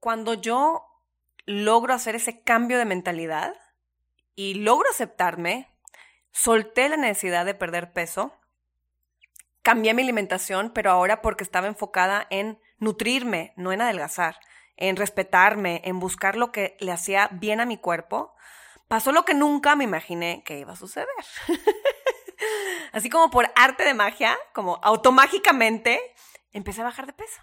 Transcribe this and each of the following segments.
cuando yo logro hacer ese cambio de mentalidad y logro aceptarme, solté la necesidad de perder peso, cambié mi alimentación, pero ahora porque estaba enfocada en nutrirme, no en adelgazar, en respetarme, en buscar lo que le hacía bien a mi cuerpo, pasó lo que nunca me imaginé que iba a suceder. Así como por arte de magia, como automágicamente, empecé a bajar de peso.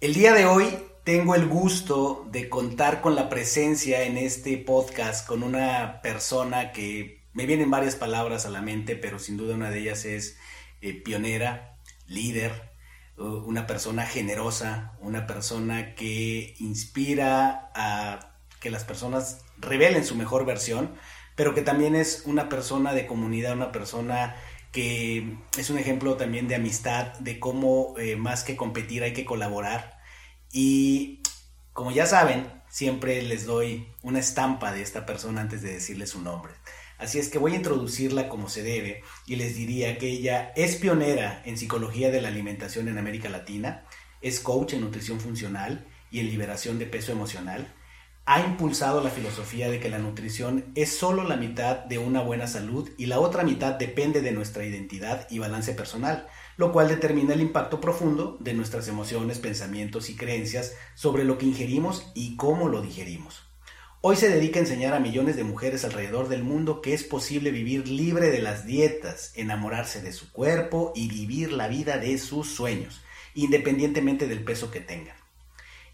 El día de hoy tengo el gusto de contar con la presencia en este podcast con una persona que me vienen varias palabras a la mente, pero sin duda una de ellas es eh, pionera, líder, una persona generosa, una persona que inspira a que las personas revelen su mejor versión, pero que también es una persona de comunidad, una persona que es un ejemplo también de amistad, de cómo eh, más que competir hay que colaborar. Y como ya saben, siempre les doy una estampa de esta persona antes de decirle su nombre. Así es que voy a introducirla como se debe y les diría que ella es pionera en psicología de la alimentación en América Latina, es coach en nutrición funcional y en liberación de peso emocional, ha impulsado la filosofía de que la nutrición es solo la mitad de una buena salud y la otra mitad depende de nuestra identidad y balance personal, lo cual determina el impacto profundo de nuestras emociones, pensamientos y creencias sobre lo que ingerimos y cómo lo digerimos. Hoy se dedica a enseñar a millones de mujeres alrededor del mundo que es posible vivir libre de las dietas, enamorarse de su cuerpo y vivir la vida de sus sueños, independientemente del peso que tengan.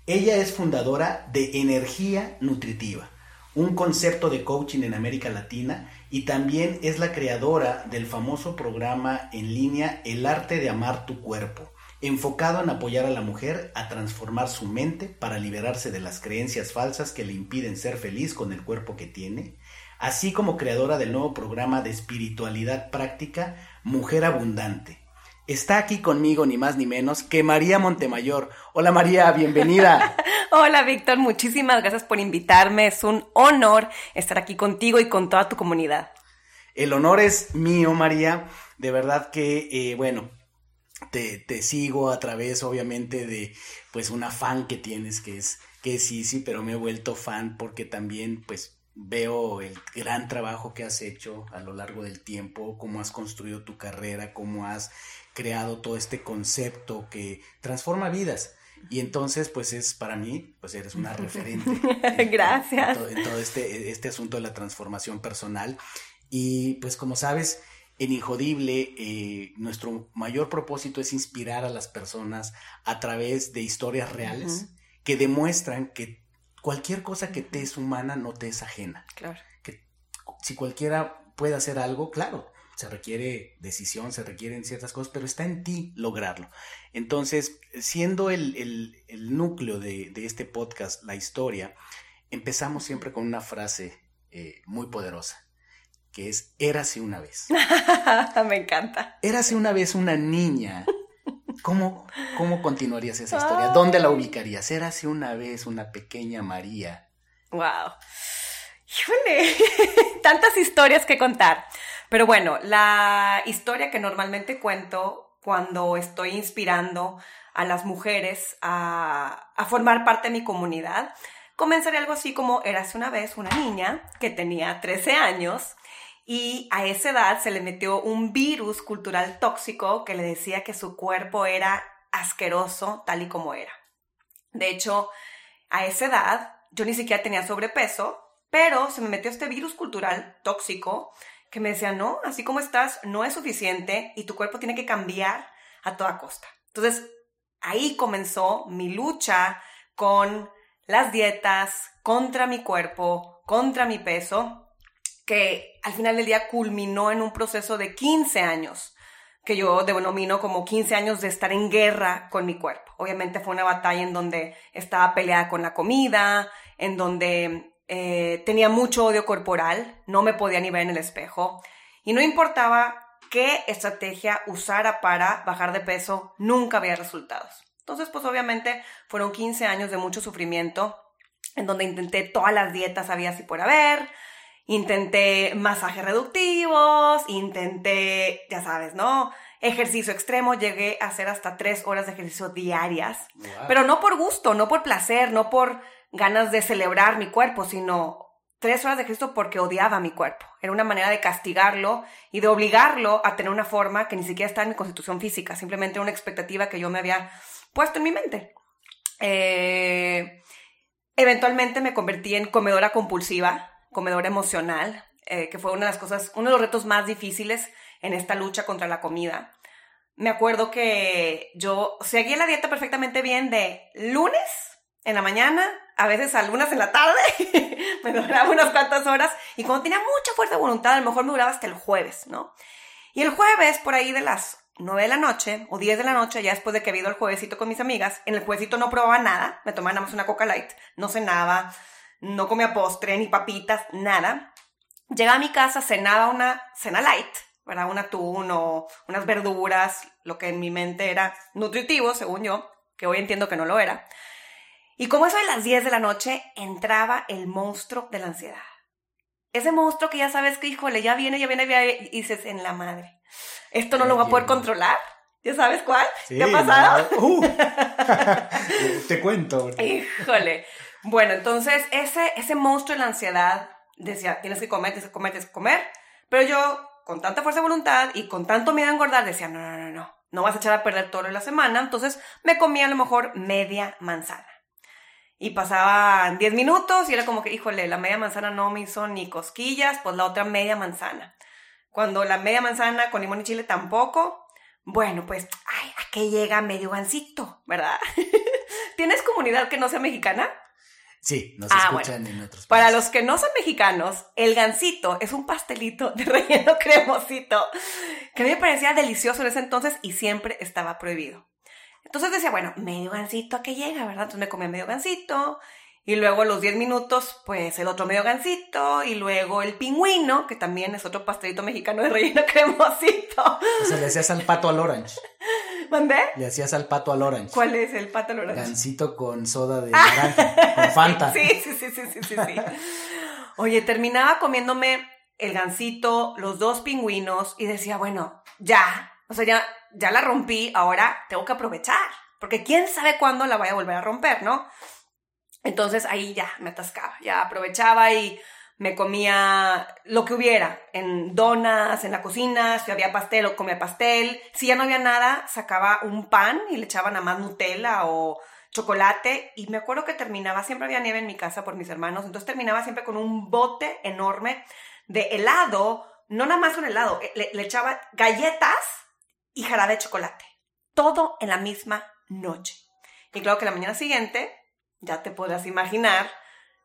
Ella es fundadora de Energía Nutritiva, un concepto de coaching en América Latina y también es la creadora del famoso programa en línea El arte de amar tu cuerpo, enfocado en apoyar a la mujer a transformar su mente para liberarse de las creencias falsas que le impiden ser feliz con el cuerpo que tiene, así como creadora del nuevo programa de espiritualidad práctica Mujer Abundante Está aquí conmigo ni más ni menos que María Montemayor. Hola María, bienvenida. Hola Víctor, muchísimas gracias por invitarme. Es un honor estar aquí contigo y con toda tu comunidad. El honor es mío, María. De verdad que, eh, bueno, te, te, sigo a través, obviamente, de pues una fan que tienes, que es, que es sí, pero me he vuelto fan porque también, pues, veo el gran trabajo que has hecho a lo largo del tiempo, cómo has construido tu carrera, cómo has creado todo este concepto que transforma vidas. Y entonces, pues es para mí, pues eres una referente. Gracias. En, todo, este, este asunto de la transformación personal. Y pues como sabes, en Injodible, eh, nuestro mayor propósito es inspirar a las personas a través de historias reales que demuestran que cualquier cosa que te es humana no te es ajena. Claro. Que si cualquiera puede hacer algo, claro, se requiere decisión, se requieren ciertas cosas, pero está en ti lograrlo. Entonces, siendo el, núcleo de, este podcast la historia, empezamos siempre con una frase eh, muy poderosa, que es, érase una vez. Me encanta. Érase una vez una niña. ¿Cómo, cómo continuarías esa historia? ¿Dónde la ubicarías? Érase una vez una pequeña María. ¡Wow! ¡Híjole! Tantas historias que contar. Pero bueno, la historia que normalmente cuento cuando estoy inspirando a las mujeres a, formar parte de mi comunidad, comenzaría algo así como, érase una vez una niña que tenía 13 años y a esa edad se le metió un virus cultural tóxico que le decía que su cuerpo era asqueroso tal y como era. De hecho, a esa edad yo ni siquiera tenía sobrepeso, pero se me metió este virus cultural tóxico que me decía, no, así como estás no es suficiente y tu cuerpo tiene que cambiar a toda costa. Entonces, ahí comenzó mi lucha con las dietas, contra mi cuerpo, contra mi peso, que al final del día culminó en un proceso de 15 años, que yo denomino como 15 años de estar en guerra con mi cuerpo. Obviamente fue una batalla en donde estaba peleada con la comida, en donde eh, tenía mucho odio corporal, no me podía ni ver en el espejo y no importaba qué estrategia usara para bajar de peso, nunca había resultados. Entonces, pues obviamente fueron 15 años de mucho sufrimiento, en donde intenté todas las dietas había así por haber, intenté masajes reductivos, intenté, ya sabes, ¿no? Ejercicio extremo, llegué a hacer hasta tres horas de ejercicio diarias, pero no por gusto, no por placer, no por ganas de celebrar mi cuerpo, sino tres horas de ejercicio porque odiaba mi cuerpo. Era una manera de castigarlo y de obligarlo a tener una forma que ni siquiera está en mi constitución física, simplemente una expectativa que yo me había puesto en mi mente. Eh, eventualmente me convertí en comedora compulsiva, comedora emocional, eh, que fue una de las cosas, uno de los retos más difíciles en esta lucha contra la comida. Me acuerdo que yo seguía la dieta perfectamente bien de lunes en la mañana a veces algunas en la tarde, me duraba unas cuantas horas, y cuando tenía mucha fuerza de voluntad, a lo mejor me duraba hasta el jueves, ¿no? Y el jueves, por ahí de las 9 de la noche o 10 de la noche, ya después de que había ido el juevesito con mis amigas, en el juevesito no probaba nada, me tomaba nada más una Coca Light, no cenaba, no comía postre, ni papitas, nada. Llegaba a mi casa, cenaba una cena light, ¿verdad? Un atún o unas verduras, lo que en mi mente era nutritivo, según yo, que hoy entiendo que no lo era. Y como eso de las 10 de la noche, entraba el monstruo de la ansiedad. Ese monstruo que ya sabes que, híjole, ya viene, ya viene, ya viene y dices, en la madre, esto no lo va a poder controlar. ¿Ya sabes cuál? ¿Qué ha pasado? Uh. te cuento. Híjole. Bueno, entonces ese, ese monstruo de la ansiedad decía, tienes que comer, tienes que comer, tienes que comer. Pero yo, con tanta fuerza de voluntad y con tanto miedo a engordar, decía, no, no, no, no, no vas a echar a perder todo la semana. Entonces me comía a lo mejor media manzana y pasaban 10 minutos y era como que, híjole, la media manzana no me hizo ni cosquillas, pues la otra media manzana. Cuando la media manzana con limón y chile tampoco, bueno, pues, ay, ¿a qué llega medio gancito, verdad? ¿Tienes comunidad que no sea mexicana? Sí, nos ah, escuchan en otros países. Para los que no son mexicanos, el gansito es un pastelito de relleno cremosito que a mí me parecía delicioso en ese entonces y siempre estaba prohibido. Entonces decía, bueno, medio gansito a que llega, ¿verdad? Entonces me comía medio gansito. Y luego a los 10 minutos, pues el otro medio gansito. Y luego el pingüino, que también es otro pastelito mexicano de relleno cremosito. O sea, le hacías al pato al orange. ¿Mandé? Le hacías al pato al orange. ¿Cuál es el pato al orange? Gansito con soda de naranja, con Fanta. Sí, sí, sí, sí, sí, sí, sí. Oye, terminaba comiéndome el gansito, los dos pingüinos y decía, bueno, ya, o sea, ya, ya la rompí, ahora tengo que aprovechar, porque quién sabe cuándo la voy a volver a romper, ¿no? Entonces ahí ya me atascaba, ya aprovechaba y me comía lo que hubiera, en donas, en la cocina, si había pastel o comía pastel, si ya no había nada, sacaba un pan y le echaba nada más Nutella o chocolate y me acuerdo que terminaba, siempre había nieve en mi casa por mis hermanos, entonces terminaba siempre con un bote enorme de helado, no nada más un helado, le, le echaba galletas y jarabe de chocolate. Todo en la misma noche. Y claro que la mañana siguiente, ya te podrás imaginar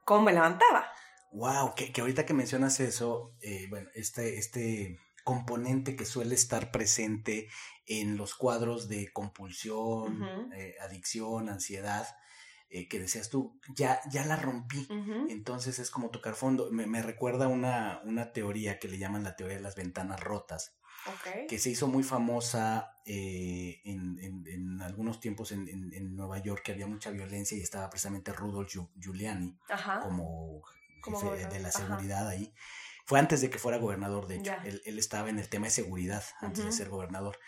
cómo me levantaba. Wow, que, ahorita que mencionas eso, eh, bueno, este, este componente que suele estar presente en los cuadros de compulsión, eh, adicción, ansiedad, eh, que decías tú, ya, ya la rompí. Entonces es como tocar fondo. Me, me recuerda una, una teoría que le llaman la teoría de las ventanas rotas que se hizo muy famosa eh, en, algunos tiempos en, Nueva York, que había mucha violencia y estaba precisamente Rudolf Giuliani como jefe de la seguridad ahí. Fue antes de que fuera gobernador, de hecho. Él, estaba en el tema de seguridad antes de ser gobernador.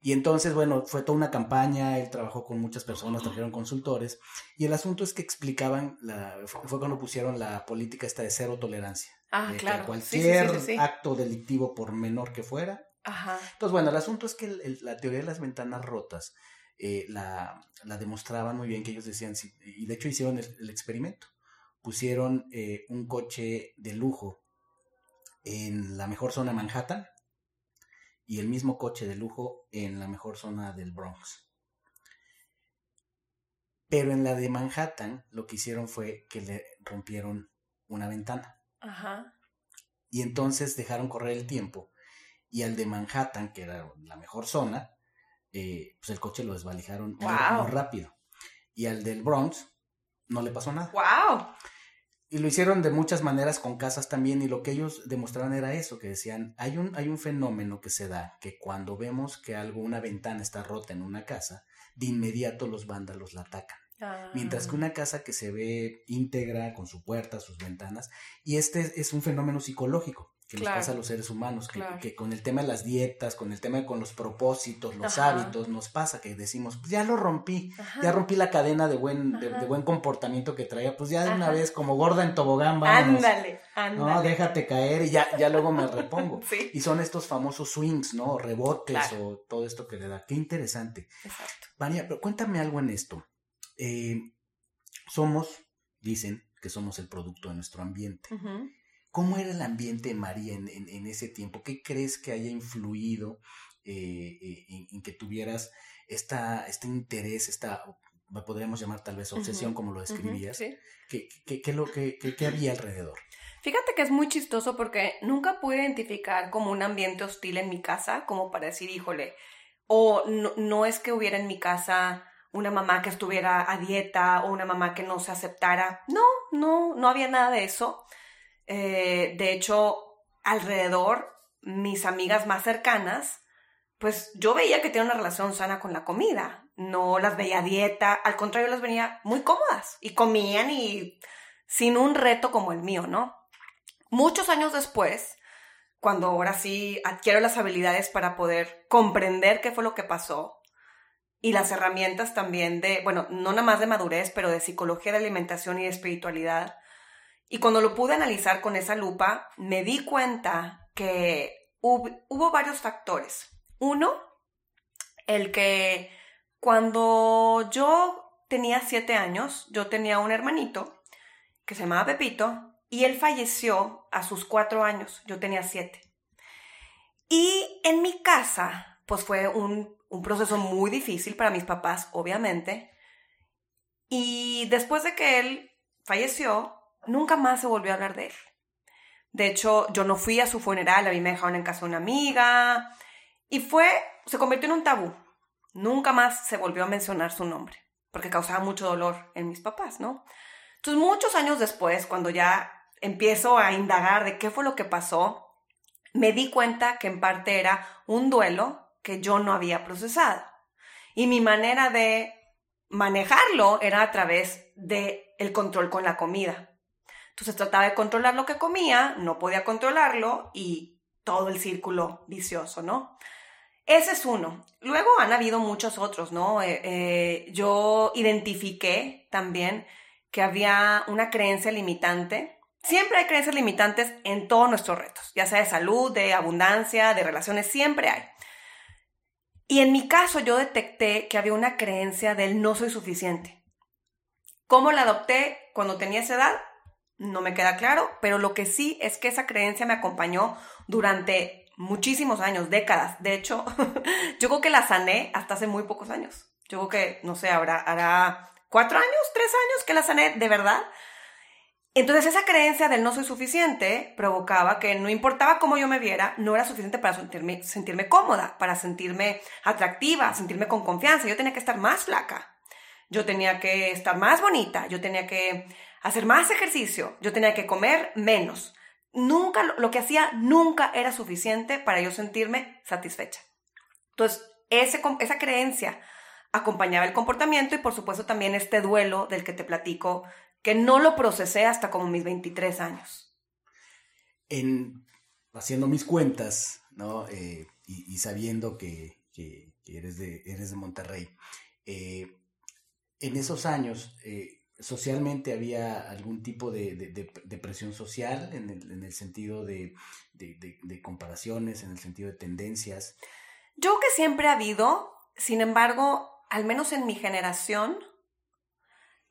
Y entonces, bueno, fue toda una campaña, él trabajó con muchas personas, trajeron consultores, y el asunto es que explicaban, la, fue cuando pusieron la política esta de cero tolerancia. Ah, claro. Que cualquier acto delictivo, por menor que fuera, entonces, bueno, el asunto es que la teoría de las ventanas rotas eh, la, demostraban muy bien que ellos decían, y de hecho hicieron el, experimento, pusieron eh, un coche de lujo en la mejor zona de Manhattan y el mismo coche de lujo en la mejor zona del Bronx. Pero en la de Manhattan lo que hicieron fue que le rompieron una ventana. Ajá. Y entonces dejaron correr el tiempo y al de Manhattan, que era la mejor zona, eh, pues el coche lo desvalijaron muy, Wow. muy rápido. Y al del Bronx no le pasó nada. ¡Wow! Y lo hicieron de muchas maneras con casas también y lo que ellos demostraron era eso, que decían, hay un, hay un fenómeno que se da, que cuando vemos que algo, una ventana está rota en una casa, de inmediato los vándalos la atacan. Mientras que una casa que se ve íntegra, con su puerta, sus ventanas, y este es un fenómeno psicológico que Claro. nos pasa a los seres humanos, que, Claro. que con el tema de las dietas, con el tema de con los propósitos, los Ajá. hábitos, nos pasa que decimos, pues ya lo rompí, Ajá. ya rompí la cadena de buen, de, de buen comportamiento que traía, pues ya de una Ajá. vez, como gorda en tobogán, vámonos. Ándale, No, ándale. déjate caer y ya, ya luego me repongo. Sí, Y son estos famosos swings, ¿no? Rebotes Claro. o todo esto que le da. Qué interesante. exacto. María, pero cuéntame algo en esto. Eh, somos, dicen que somos el producto de nuestro ambiente. Ujú. ¿Cómo era el ambiente, María, en, en- en ese tiempo? ¿Qué crees que haya influido eh, eh, en, en que tuvieras esta, este interés, esta, podríamos llamar tal vez obsesión, como lo describías? sí. ¿Qué, qué- qué lo, qué- qué- qué había alrededor? Fíjate que es muy chistoso porque nunca pude identificar como un ambiente hostil en mi casa, como para decir, híjole, o no, no es que hubiera en mi casa una mamá que estuviera a dieta o una mamá que no se aceptara. No, no, no había nada de eso. Eh, de hecho, alrededor, mis amigas más cercanas, pues yo veía que tenían una relación sana con la comida. No las veía dieta, al contrario, las venía muy cómodas y comían y sin un reto como el mío, ¿no? Muchos años después, cuando ahora sí adquiero las habilidades para poder comprender qué fue lo que pasó y las herramientas también de, bueno, no nada más de madurez, pero de psicología de alimentación y de espiritualidad. Y cuando lo pude analizar con esa lupa, me di cuenta que hub- hubo varios factores. Uno, el que cuando yo tenía siete años, yo tenía un hermanito que se llamaba Pepito y él falleció a sus cuatro años, yo tenía siete. Y en mi casa, pues fue un, un proceso muy difícil para mis papás, obviamente. Y después de que él falleció, nunca más se volvió a hablar de él. De hecho, yo no fui a su funeral, a mí me dejaron en casa de una amiga. Y fue, se convirtió en un tabú. Nunca más se volvió a mencionar su nombre, porque causaba mucho dolor en mis papás, ¿no? Entonces, muchos años después, cuando ya empiezo a indagar de qué fue lo que pasó, me di cuenta que en parte era un duelo que yo no había procesado. Y mi manera de manejarlo era a través de el control con la comida. Entonces trataba de controlar lo que comía, no podía controlarlo y todo el círculo vicioso, ¿no? Ese es uno. Luego han habido muchos otros, ¿no? Eh, eh, yo identifiqué también que había una creencia limitante. Siempre hay creencias limitantes en todos nuestros retos, ya sea de salud, de abundancia, de relaciones, siempre hay. Y en mi caso yo detecté que había una creencia del no soy suficiente. ¿Cómo la adopté cuando tenía esa edad? No me queda claro, pero lo que sí es que esa creencia me acompañó durante muchísimos años, décadas. De hecho, yo creo que la sané hasta hace muy pocos años. Yo creo que, no sé, habrá, hará cuatro años, tres años que la sané de verdad. Entonces esa creencia del no soy suficiente provocaba que no importaba cómo yo me viera, no era suficiente para sentirme, sentirme cómoda, para sentirme atractiva, sentirme con confianza. Yo tenía que estar más flaca, yo tenía que estar más bonita, yo tenía que hacer más ejercicio, yo tenía que comer menos. Nunca, lo que hacía nunca era suficiente para yo sentirme satisfecha. Entonces, esa creencia acompañaba el comportamiento y por supuesto también este duelo del que te platico que no lo procesé hasta como mis 23 años. En, haciendo mis cuentas, ¿no? Eh, y, sabiendo que, eres, de, eres de Monterrey, eh, en esos años, eh, socialmente había algún tipo de, de, de, presión social en el, en el sentido de, de, comparaciones, en el sentido de tendencias. Yo que siempre ha habido, sin embargo, al menos en mi generación,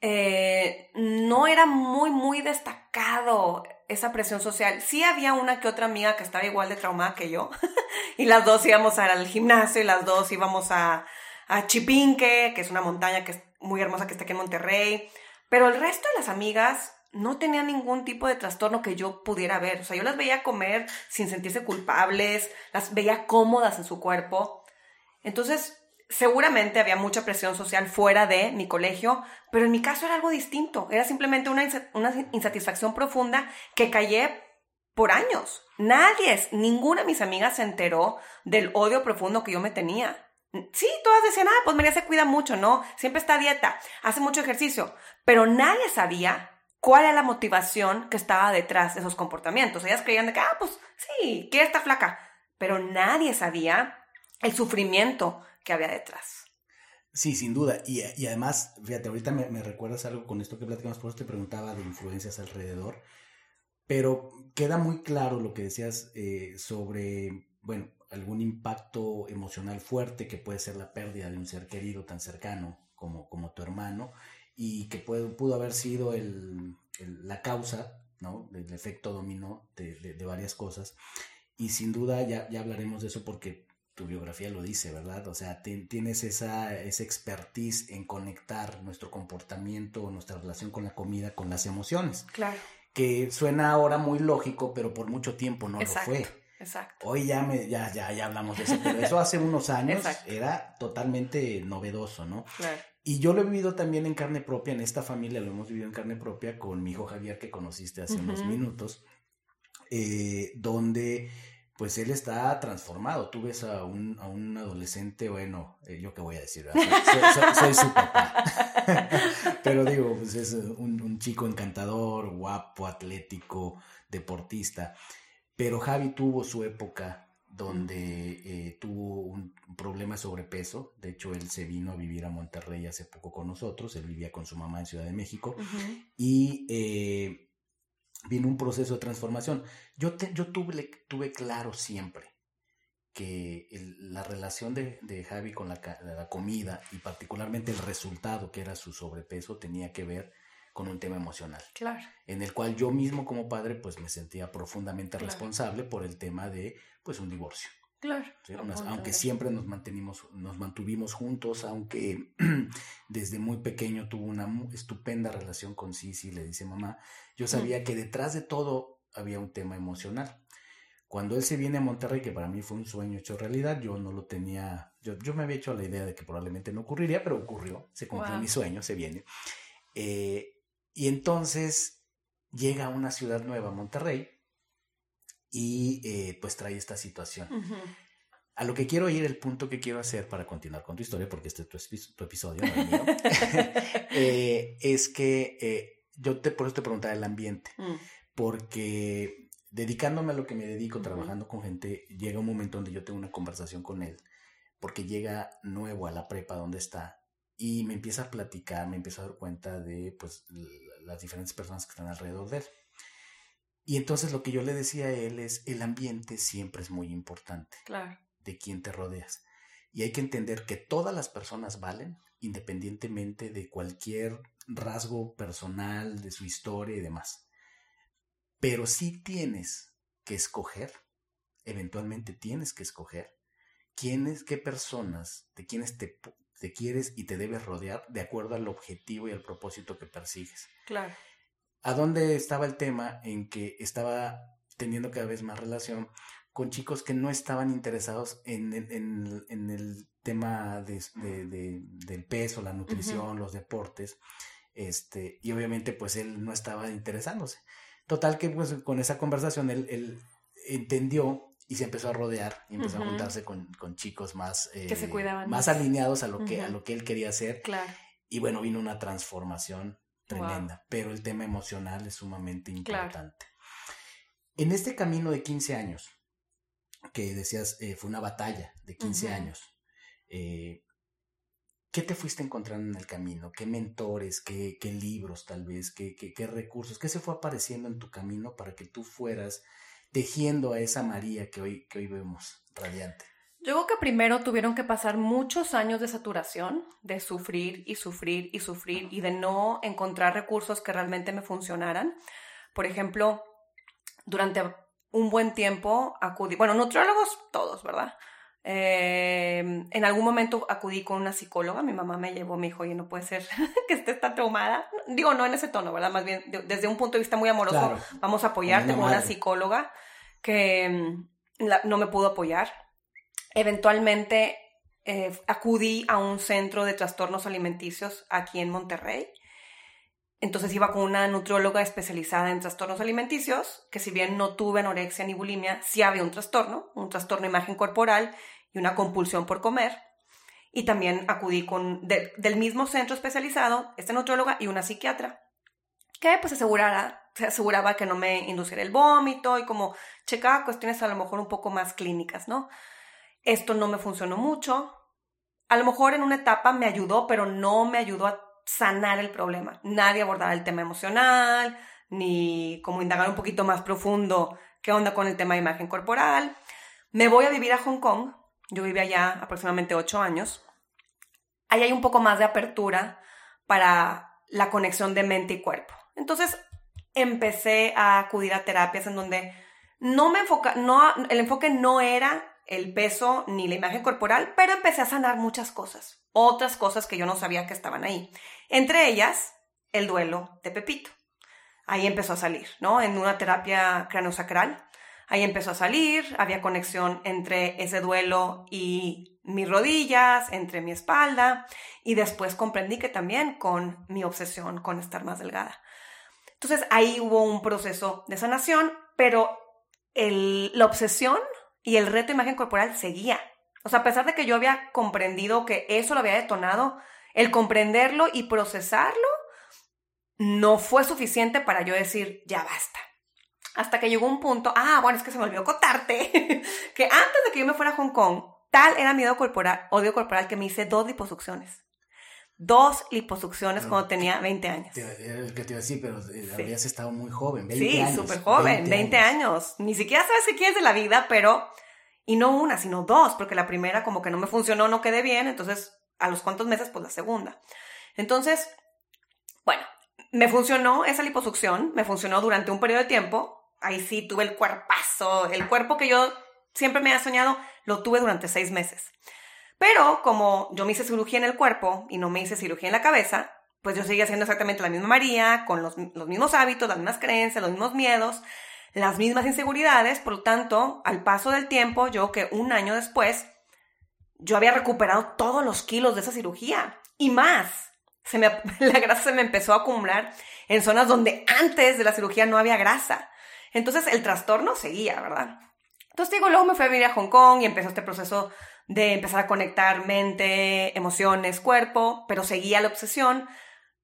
eh, no era muy, muy destacado esa presión social. Sí había una que otra amiga que estaba igual de traumada que yo, y las dos íbamos al gimnasio y las dos íbamos a, a Chipinque, que es una montaña que es muy hermosa que está aquí en Monterrey. Pero el resto de las amigas no tenía ningún tipo de trastorno que yo pudiera ver. O sea, yo las veía comer sin sentirse culpables, las veía cómodas en su cuerpo. Entonces, seguramente había mucha presión social fuera de mi colegio, pero en mi caso era algo distinto. Era simplemente una, insatisfacción profunda que callé por años. Nadie, ninguna de mis amigas se enteró del odio profundo que yo me tenía. Sí, todas decían, ah, pues María se cuida mucho, ¿no? Siempre está a dieta, hace mucho ejercicio, pero nadie sabía cuál era la motivación que estaba detrás de esos comportamientos. Ellas creían de que, ah, pues sí, que está flaca, pero nadie sabía el sufrimiento que había detrás. Sí, sin duda. Y, además, fíjate, ahorita me, recuerdas algo con esto que platicamos, por eso te preguntaba de influencias alrededor, pero queda muy claro lo que decías eh, sobre, bueno, algún impacto emocional fuerte que puede ser la pérdida de un ser querido tan cercano como, como tu hermano y que pudo haber sido el, la causa, ¿no? Del efecto dominó de, varias cosas. Y sin duda ya, ya hablaremos de eso porque tu biografía lo dice, ¿verdad? O sea, tienes esa, esa expertise en conectar nuestro comportamiento, nuestra relación con la comida, con las emociones. Claro. Que suena ahora muy lógico, pero por mucho tiempo no lo fue. Exacto. Hoy ya, me, ya, ya, ya hablamos de eso, pero eso hace unos años era totalmente novedoso, ¿no? Claro. Y yo lo he vivido también en carne propia, en esta familia lo hemos vivido en carne propia con mi hijo Javier que conociste hace unos minutos, eh, donde pues él está transformado. Tú ves a un, a un adolescente, bueno, eh, yo qué voy a decir, soy, su papá. Pero digo, pues es un, un, chico encantador, guapo, atlético, deportista. Pero Javi tuvo su época donde eh, tuvo un problema de sobrepeso. De hecho, él se vino a vivir a Monterrey hace poco con nosotros. Él vivía con su mamá en Ciudad de México. Y eh, vino un proceso de transformación. Yo, yo tuve, tuve claro siempre que la relación de, Javi con la, la, comida y particularmente el resultado que era su sobrepeso tenía que ver con un tema emocional. Claro. En el cual yo mismo como padre pues me sentía profundamente responsable por el tema de pues un divorcio. Claro. aunque siempre nos mantenimos, nos mantuvimos juntos, aunque desde muy pequeño tuvo una estupenda relación con Sisi, le dice mamá, yo sabía que detrás de todo había un tema emocional. Cuando él se viene a Monterrey, que para mí fue un sueño hecho realidad, yo no lo tenía, yo, yo me había hecho la idea de que probablemente no ocurriría, pero ocurrió, se cumplió mi sueño, se viene. Eh, y entonces llega a una ciudad nueva, Monterrey, y eh, pues trae esta situación. A lo que quiero ir, el punto que quiero hacer para continuar con tu historia, porque este es tu, episodio, eh, es que eh, yo te, por eso te preguntaba el ambiente, mm. porque dedicándome a lo que me dedico, trabajando con gente, llega un momento donde yo tengo una conversación con él, porque llega nuevo a la prepa donde está, y me empieza a platicar, me empieza a dar cuenta de pues las diferentes personas que están alrededor de él. Y entonces lo que yo le decía a él es, el ambiente siempre es muy importante. Claro. De quién te rodeas. Y hay que entender que todas las personas valen, independientemente de cualquier rasgo personal, de su historia y demás. Pero si tienes que escoger, eventualmente tienes que escoger quiénes, qué personas, de quiénes te, te quieres y te debes rodear de acuerdo al objetivo y al propósito que persigues. Claro. ¿A dónde estaba el tema en que estaba teniendo cada vez más relación con chicos que no estaban interesados en, en, el tema de, del peso, la nutrición, los deportes, este, y obviamente pues él no estaba interesándose. Total que pues con esa conversación él, él entendió y se empezó a rodear y empezó a juntarse con, chicos más, que se eh, cuidaban más, alineados a lo, que, a lo que él quería hacer. Claro. Y bueno, vino una transformación tremenda, pero el tema emocional es sumamente importante. En este camino de 15 años, que decías, eh, fue una batalla de 15 años, eh, ¿qué te fuiste encontrando en el camino? ¿Qué mentores, qué, qué libros tal vez, qué, qué, qué recursos, qué se fue apareciendo en tu camino para que tú fueras tejiendo a esa María que hoy, que hoy vemos radiante? Yo creo que primero tuvieron que pasar muchos años de saturación, de sufrir y sufrir y sufrir y de no encontrar recursos que realmente me funcionaran. Por ejemplo, durante un buen tiempo acudí, bueno, nutriólogos todos, ¿verdad? Eh, en algún momento acudí con una psicóloga, mi mamá me llevó, me dijo, oye, no puede ser que esté tan traumada. Digo, no en ese tono, ¿verdad? Más bien, desde un punto de vista muy amoroso, vamos a apoyarte con una psicóloga que mm, no me pudo apoyar. Eventualmente eh, acudí a un centro de trastornos alimenticios aquí en Monterrey. Entonces iba con una nutrióloga especializada en trastornos alimenticios, que si bien no tuve anorexia ni bulimia, sí había un trastorno, un trastorno de imagen corporal y una compulsión por comer. Y también acudí con del mismo centro especializado, esta nutrióloga y una psiquiatra, que pues asegurara, se aseguraba que no me induciera el vómito y como checaba cuestiones a lo mejor un poco más clínicas, ¿no? Esto no me funcionó mucho. A lo mejor en una etapa me ayudó, pero no me ayudó a sanar el problema. Nadie abordaba el tema emocional, ni como indagar un poquito más profundo qué onda con el tema de imagen corporal. Me voy a vivir a Hong Kong yo vivía allá aproximadamente ocho años, ahí hay un poco más de apertura para la conexión de mente y cuerpo. Entonces empecé a acudir a terapias en donde no me enfoca, no, el enfoque no era el peso ni la imagen corporal, pero empecé a sanar muchas cosas, otras cosas que yo no sabía que estaban ahí. Entre ellas, el duelo de Pepito. Ahí empezó a salir, ¿no? En una terapia craniosacral Ahí empezó a salir, había conexión entre ese duelo y mis rodillas, entre mi espalda, y después comprendí que también con mi obsesión con estar más delgada. Entonces ahí hubo un proceso de sanación, pero la obsesión y el reto de imagen corporal seguía. O sea, a pesar de que yo había comprendido que eso lo había detonado, el comprenderlo y procesarlo no fue suficiente para yo decir, ya basta. Hasta que llegó un punto, ah, bueno, es que se me olvidó contarte, que antes de que yo me fuera a Hong Kong, tal era mi odio corporal, odio corporal que me hice dos liposucciones. Dos liposucciones cuando tenía 20 años. Te, que te iba a decir, pero eh, habías estado muy joven, 20 sí, años. Sí, súper joven, 20, años. Ni siquiera sabes qué quieres de la vida, pero... Y no una, sino dos, porque la primera como que no me funcionó, no quedé bien, entonces a los cuantos meses, pues la segunda. Entonces, bueno, me funcionó esa liposucción, me funcionó durante un periodo de tiempo, ahí sí tuve el cuerpazo, el cuerpo que yo siempre me había soñado, lo tuve durante seis meses. Pero como yo me hice cirugía en el cuerpo y no me hice cirugía en la cabeza, pues yo seguía siendo exactamente la misma María, con los, los mismos hábitos, las mismas creencias, los mismos miedos, las mismas inseguridades. Por lo tanto, al paso del tiempo, yo que un año después, yo había recuperado todos los kilos de esa cirugía y más. Se me, la grasa se me empezó a acumular en zonas donde antes de la cirugía no había grasa. Entonces el trastorno seguía, ¿verdad? Entonces digo, luego me fui a vivir a Hong Kong y empezó este proceso de empezar a conectar mente, emociones, cuerpo, pero seguía la obsesión.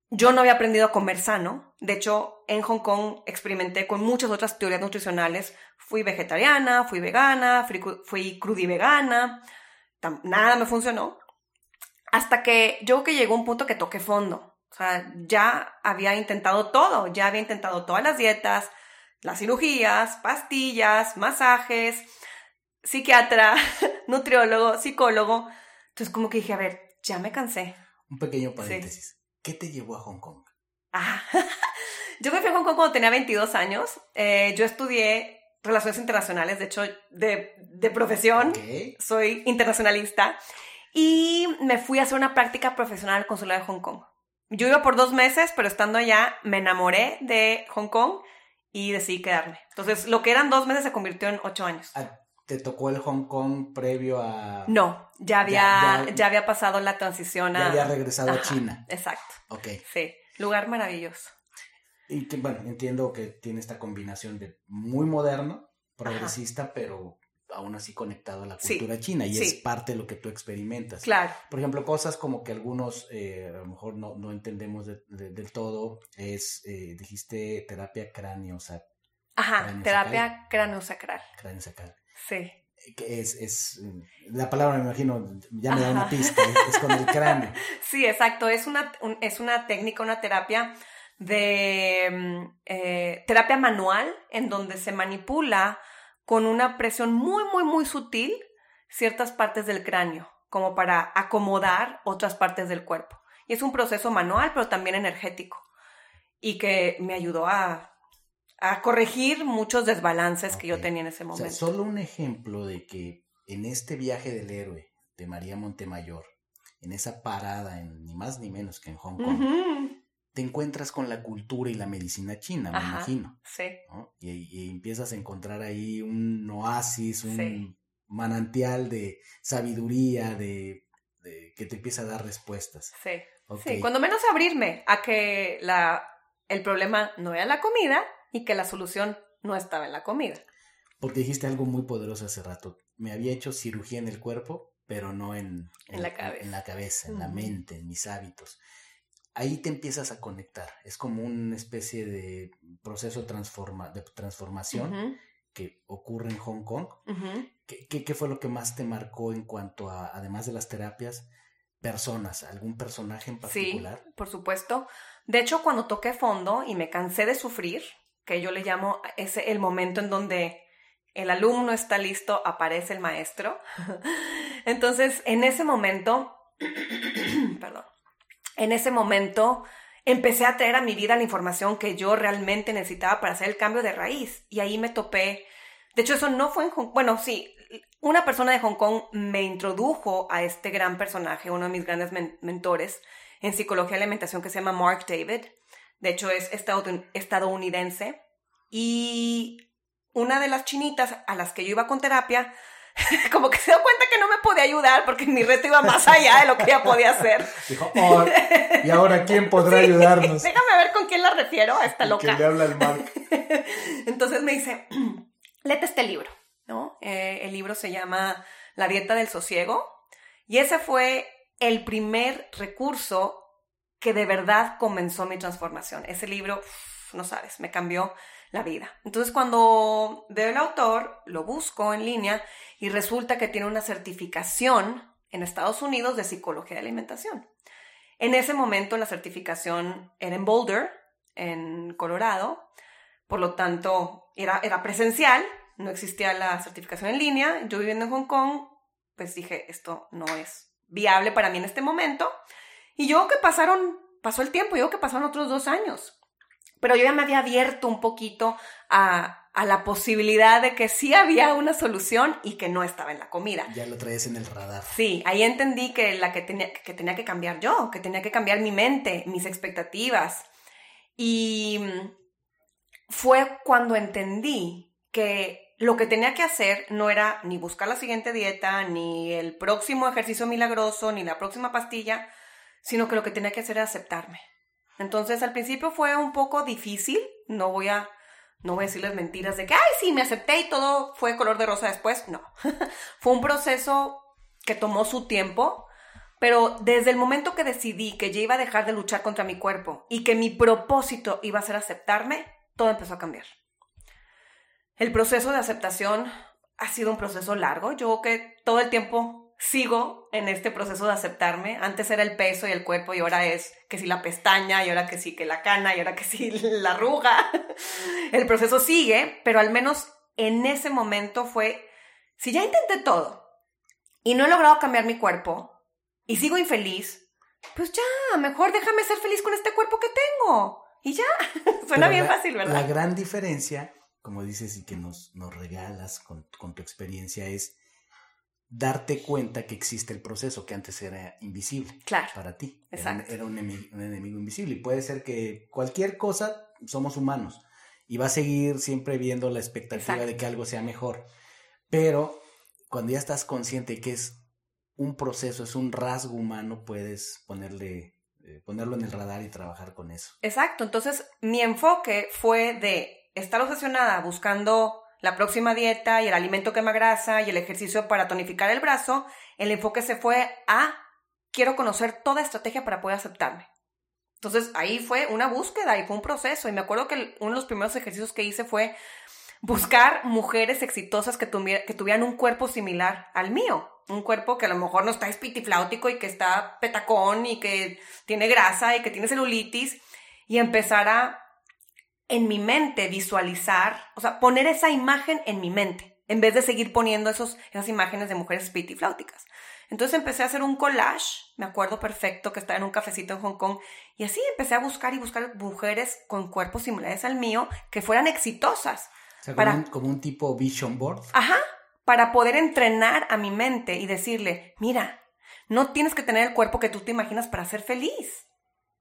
Yo no había aprendido a comer sano. De hecho, en Hong Kong experimenté con muchas otras teorías nutricionales. Fui vegetariana, fui vegana, fui, fui crudivegana. Nada me funcionó. Hasta que yo que llegó un punto que toqué fondo. O sea, ya había intentado todo. Ya había intentado todas las dietas, las cirugías, pastillas, masajes, psiquiatra, nutriólogo, psicólogo. Entonces como que dije, a ver, ya me cansé. Un pequeño paréntesis. ¿Qué te llevó a Hong Kong? Ah, yo me fui a Hong Kong cuando tenía 22 años. Eh, yo estudié relaciones internacionales, de hecho, de, de profesión. Soy internacionalista. Y me fui a hacer una práctica profesional al consulado de Hong Kong. Yo iba por dos meses, pero estando allá me enamoré de Hong Kong y decidí quedarme. Entonces, lo que eran dos meses se convirtió en ocho años. Ah, ¿Te tocó el Hong Kong previo a...? No, ya había, ya, había pasado la transición a... Ya había regresado a China. Exacto. Ok. Sí, lugar maravilloso. Y que, bueno, entiendo que tiene esta combinación de muy moderno, progresista, pero aún así conectado a la cultura china y es parte de lo que tú experimentas. Claro. Por ejemplo, cosas como que algunos eh, a lo mejor no, no entendemos del todo, es, eh, dijiste terapia cráneo-sacral. Ajá, terapia cráneo-sacral. Cráneo-sacral. Sí. Que es, es, la palabra me imagino, ya me da una pista, es con el cráneo. Sí, exacto, es una, es una técnica, una terapia de mm, eh, terapia manual en donde se manipula con una presión muy, muy, muy sutil ciertas partes del cráneo, como para acomodar otras partes del cuerpo. Y es un proceso manual, pero también energético, y que me ayudó a, corregir muchos desbalances que yo tenía en ese momento. solo un ejemplo de que en este viaje del héroe de María Montemayor, en esa parada, en ni más ni menos que en Hong Kong, te encuentras con la cultura y la medicina china, me imagino. Sí. Y, empiezas a encontrar ahí un oasis, un manantial de sabiduría, de, que te empieza a dar respuestas. Sí. Sí, cuando menos abrirme a que la, el problema no era la comida y que la solución no estaba en la comida. Porque dijiste algo muy poderoso hace rato. Me había hecho cirugía en el cuerpo, pero no en, en, la cabeza, en, la, cabeza, en la mente, en mis hábitos ahí te empiezas a conectar. Es como una especie de proceso transforma, de transformación que ocurre en Hong Kong. ¿Qué, fue lo que más te marcó en cuanto a, además de las terapias, personas, algún personaje en particular? Sí, por supuesto. De hecho, cuando toqué fondo y me cansé de sufrir, que yo le llamo ese el momento en donde el alumno está listo, aparece el maestro. Entonces, en ese momento, perdón, en ese momento empecé a traer a mi vida la información que yo realmente necesitaba para hacer el cambio de raíz. Y ahí me topé. De hecho, eso no fue en Hong Kong. Bueno, sí, una persona de Hong Kong me introdujo a este gran personaje, uno de mis grandes mentores en psicología y alimentación que se llama Mark David. De hecho, es estadounidense. Y una de las chinitas a las que yo iba con terapia como que se dio cuenta que no me podía ayudar porque mi reto iba más allá de lo que ella podía hacer. Dijo, oh, ¿y ahora quién podrá ayudarnos? Déjame ver con quién la refiero a esta loca. ¿Quién le habla el Mark? Entonces me dice, léete este libro, ¿no? Eh, el libro se llama La dieta del sosiego y ese fue el primer recurso que de verdad comenzó mi transformación. Ese libro, no sabes, me cambió la vida. Entonces cuando veo el autor, lo busco en línea y resulta que tiene una certificación en Estados Unidos de psicología de alimentación. En ese momento la certificación era en Boulder, en Colorado, por lo tanto era, era presencial, no existía la certificación en línea. Yo viviendo en Hong Kong, pues dije, esto no es viable para mí en este momento. Y yo que pasaron, pasó el tiempo, yo que pasaron otros dos años. Pero yo ya me había abierto un poquito a, la posibilidad de que sí había una solución y que no estaba en la comida. Ya lo traes en el radar. Sí, ahí entendí que la que tenía que, tenía que cambiar yo, que tenía que cambiar mi mente, mis expectativas. Y fue cuando entendí que lo que tenía que hacer no era ni buscar la siguiente dieta, ni el próximo ejercicio milagroso, ni la próxima pastilla, sino que lo que tenía que hacer era aceptarme entonces al principio fue un poco difícil, no voy a no voy a decirles mentiras de que, ay, sí, me acepté y todo fue color de rosa después. No, fue un proceso que tomó su tiempo, pero desde el momento que decidí que ya iba a dejar de luchar contra mi cuerpo y que mi propósito iba a ser aceptarme, todo empezó a cambiar. El proceso de aceptación ha sido un proceso largo. Yo que todo el tiempo sigo en este proceso de aceptarme. Antes era el peso y el cuerpo y ahora es que si la pestaña y ahora que sí que la cana y ahora que sí la arruga. El proceso sigue, pero al menos en ese momento fue, si ya intenté todo y no he logrado cambiar mi cuerpo y sigo infeliz, pues ya, mejor déjame ser feliz con este cuerpo que tengo. Y ya, suena bien fácil, ¿verdad? La gran diferencia, como dices y que nos, nos regalas con, con tu experiencia, es darte cuenta que existe el proceso que antes era invisible para ti. Exacto. Era, un, enemigo, invisible. Y puede ser que cualquier cosa, somos humanos. Y va a seguir siempre viendo la expectativa de que algo sea mejor. Pero cuando ya estás consciente que es un proceso, es un rasgo humano, puedes ponerle, eh, ponerlo en el radar y trabajar con eso. Exacto. Entonces, mi enfoque fue de estar obsesionada buscando la próxima dieta y el alimento quema grasa y el ejercicio para tonificar el brazo, el enfoque se fue a quiero conocer toda estrategia para poder aceptarme. Entonces ahí fue una búsqueda y fue un proceso. Y me acuerdo que uno de los primeros ejercicios que hice fue buscar mujeres exitosas que, que tuvieran un cuerpo similar al mío. Un cuerpo que a lo mejor no está espitifláutico y que está petacón y que tiene grasa y que tiene celulitis. Y empezar a en mi mente visualizar, o sea, poner esa imagen en mi mente, en vez de seguir poniendo esos, esas imágenes de mujeres flauticas. Entonces empecé a hacer un collage, me acuerdo perfecto que estaba en un cafecito en Hong Kong, y así empecé a buscar y buscar mujeres con cuerpos similares al mío que fueran exitosas. O sea, para... como, un, tipo vision board. Ajá, para poder entrenar a mi mente y decirle, mira, no tienes que tener el cuerpo que tú te imaginas para ser feliz.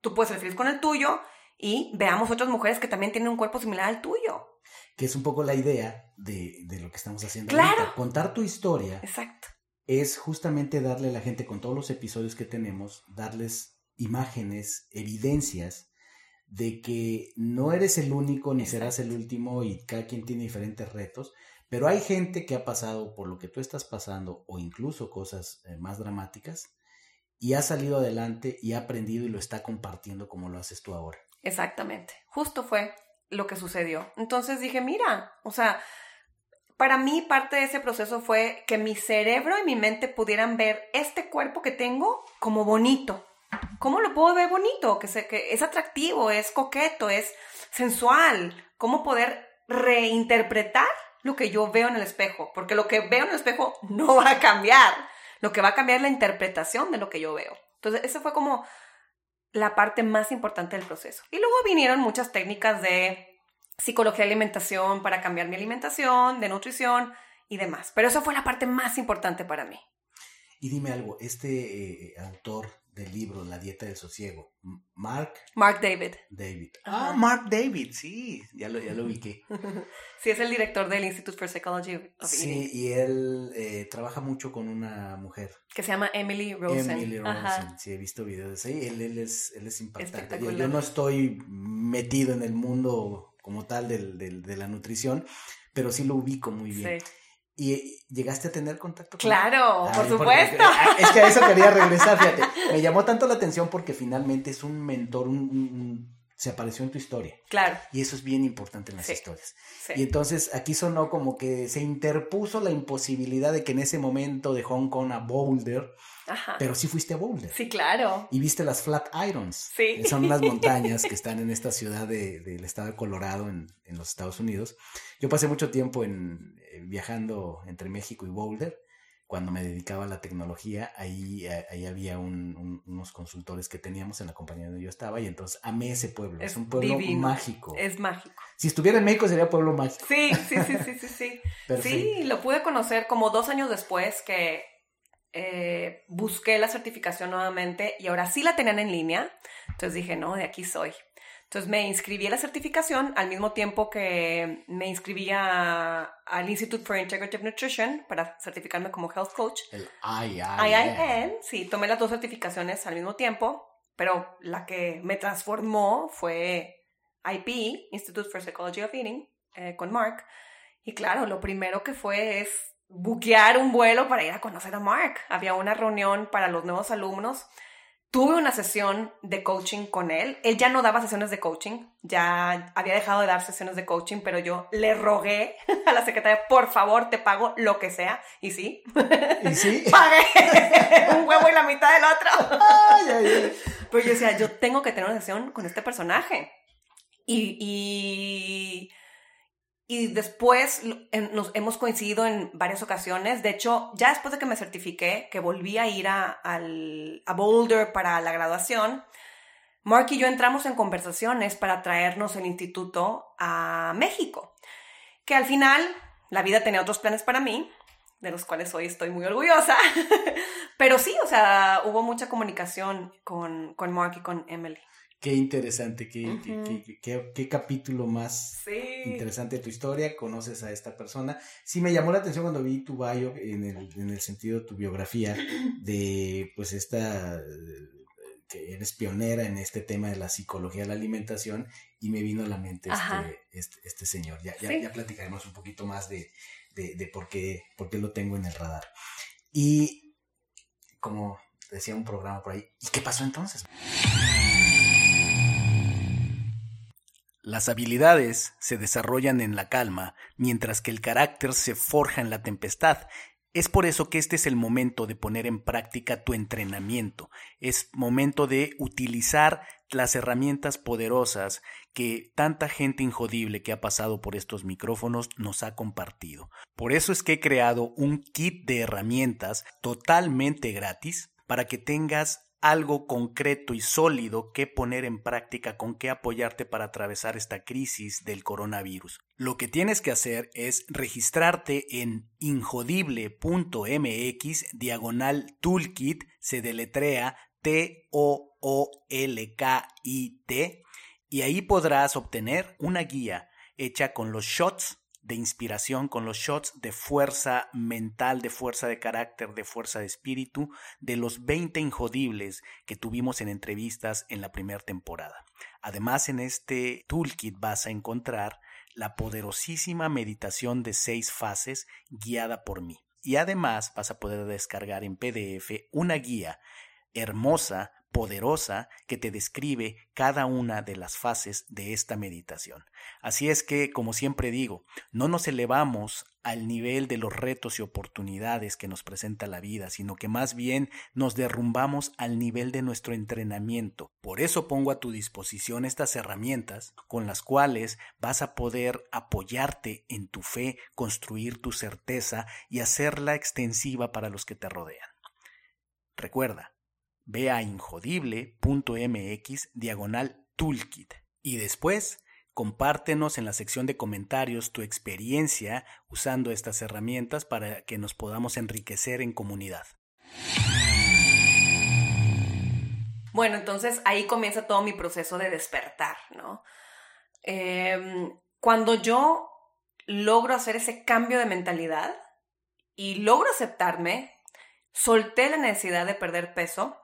Tú puedes ser feliz con el tuyo y veamos otras mujeres que también tienen un cuerpo similar al tuyo. Que es un poco la idea de, lo que estamos haciendo. Claro. Contar tu historia. Exacto. Es justamente darle a la gente, con todos los episodios que tenemos, darles imágenes, evidencias de que no eres el único ni serás el último y cada quien tiene diferentes retos, pero hay gente que ha pasado por lo que tú estás pasando o incluso cosas eh, más dramáticas y ha salido adelante y ha aprendido y lo está compartiendo como lo haces tú ahora. Exactamente, justo fue lo que sucedió. Entonces dije, mira, o sea, para mí parte de ese proceso fue que mi cerebro y mi mente pudieran ver este cuerpo que tengo como bonito, ¿Cómo lo puedo ver bonito? Que, que es atractivo, es coqueto, es sensual. ¿Cómo poder reinterpretar lo que yo veo en el espejo? Porque lo que veo en el espejo no va a cambiar. Lo que va a cambiar es la interpretación de lo que yo veo. Entonces, esa fue como la parte más importante del proceso. Y luego vinieron muchas técnicas de psicología de alimentación para cambiar mi alimentación, de nutrición y demás. Pero esa fue la parte más importante para mí. Y dime algo, este eh, autor del libro La dieta del sosiego. Mark. Mark David. David. Ah, Mark David, sí, ya lo, ya lo ubiqué. sí, es el director del Institute for Psychology of Sí, y él eh, trabaja mucho con una mujer. Que se llama Emily Rosen. Emily Rosen, sí, he visto videos ahí. Él, él, es, él es impactante. Yo, no estoy metido en el mundo como tal del, del, de la nutrición, pero sí lo ubico muy bien. Sí. ¿Y llegaste a tener contacto con Claro, por supuesto. Ah, es que a eso quería regresar, fíjate. Me llamó tanto la atención porque finalmente es un mentor, un, se apareció en tu historia. Claro. Y eso es bien importante en las historias. Y entonces aquí sonó como que se interpuso la imposibilidad de que en ese momento de Hong Kong a Boulder, Ajá. pero sí fuiste a Boulder. Sí, claro. Y viste las Flat Irons. Sí. son unas montañas que están en esta ciudad del estado de Colorado, en, en los Estados Unidos. Yo pasé mucho tiempo en, eh, viajando entre México y Boulder, cuando me dedicaba a la tecnología, ahí, eh, ahí había unos consultores que teníamos en la compañía donde yo estaba y entonces amé ese pueblo. Es, un pueblo mágico. Es mágico. Si estuviera en México sería pueblo mágico. Sí, sí, sí, sí, sí. Sí, sí lo pude conocer como dos años después que eh, busqué la certificación nuevamente y ahora sí la tenían en línea. Entonces dije, no, de aquí soy. Entonces me inscribí a la certificación al mismo tiempo que me inscribía al Institute for Integrative Nutrition para certificarme como Health Coach. El IIN. sí, tomé las dos certificaciones al mismo tiempo, pero la que me transformó fue IP, Institute for Psychology of Eating, eh, con Mark. Y claro, lo primero que fue es buquear un vuelo para ir a conocer a Mark. Había una reunión para los nuevos alumnos Tuve una sesión de coaching con él. Él ya no daba sesiones de coaching, ya había dejado de dar sesiones de coaching, pero yo le rogué a la secretaria, por favor, te pago lo que sea. Y sí. ¿Y sí? Pagué un huevo y la mitad del otro. Ay, ay, ay. Pero yo decía, yo tengo que tener una sesión con este personaje. Y, y y después nos hemos coincidido en varias ocasiones. De hecho, ya después de que me certifiqué, que volví a ir a, a Boulder para la graduación, Mark y yo entramos en conversaciones para traernos el instituto a México. Que al final la vida tenía otros planes para mí, de los cuales hoy estoy muy orgullosa. Pero sí, o sea, hubo mucha comunicación con, con Mark y con Emily. Qué interesante, qué, qué, capítulo más interesante de tu historia. Conoces a esta persona. Sí, me llamó la atención cuando vi tu bio, en el, en el sentido de tu biografía, de pues esta que eres pionera en este tema de la psicología de la alimentación y me vino a la mente este, este, este, señor. Ya, ya, platicaremos un poquito más de, de, por, qué, por qué lo tengo en el radar. Y como decía un programa por ahí, ¿y qué pasó entonces? Las habilidades se desarrollan en la calma, mientras que el carácter se forja en la tempestad. Es por eso que este es el momento de poner en práctica tu entrenamiento. Es momento de utilizar las herramientas poderosas que tanta gente injodible que ha pasado por estos micrófonos nos ha compartido. Por eso es que he creado un kit de herramientas totalmente gratis para que tengas algo concreto y sólido que poner en práctica, con qué apoyarte para atravesar esta crisis del coronavirus. Lo que tienes que hacer es registrarte en injodible.mx diagonal toolkit, se deletrea T-O-O-L-K-I-T, y ahí podrás obtener una guía hecha con los shots de inspiración, con los shots de fuerza mental, de fuerza de carácter, de fuerza de espíritu, de los 20 injodibles que tuvimos en entrevistas en la primera temporada. Además, en este toolkit vas a encontrar la poderosísima meditación de seis fases guiada por mí. Y además vas a poder descargar en PDF una guía hermosa poderosa que te describe cada una de las fases de esta meditación. Así es que, como siempre digo, no nos elevamos al nivel de los retos y oportunidades que nos presenta la vida, sino que más bien nos derrumbamos al nivel de nuestro entrenamiento. Por eso pongo a tu disposición estas herramientas con las cuales vas a poder apoyarte en tu fe, construir tu certeza y hacerla extensiva para los que te rodean. Recuerda, Ve a injodible.mx diagonal toolkit y después compártenos en la sección de comentarios tu experiencia usando estas herramientas para que nos podamos enriquecer en comunidad. Bueno, entonces ahí comienza todo mi proceso de despertar, ¿no? Em, cuando yo logro hacer ese cambio de mentalidad y logro aceptarme, solté la necesidad de perder peso,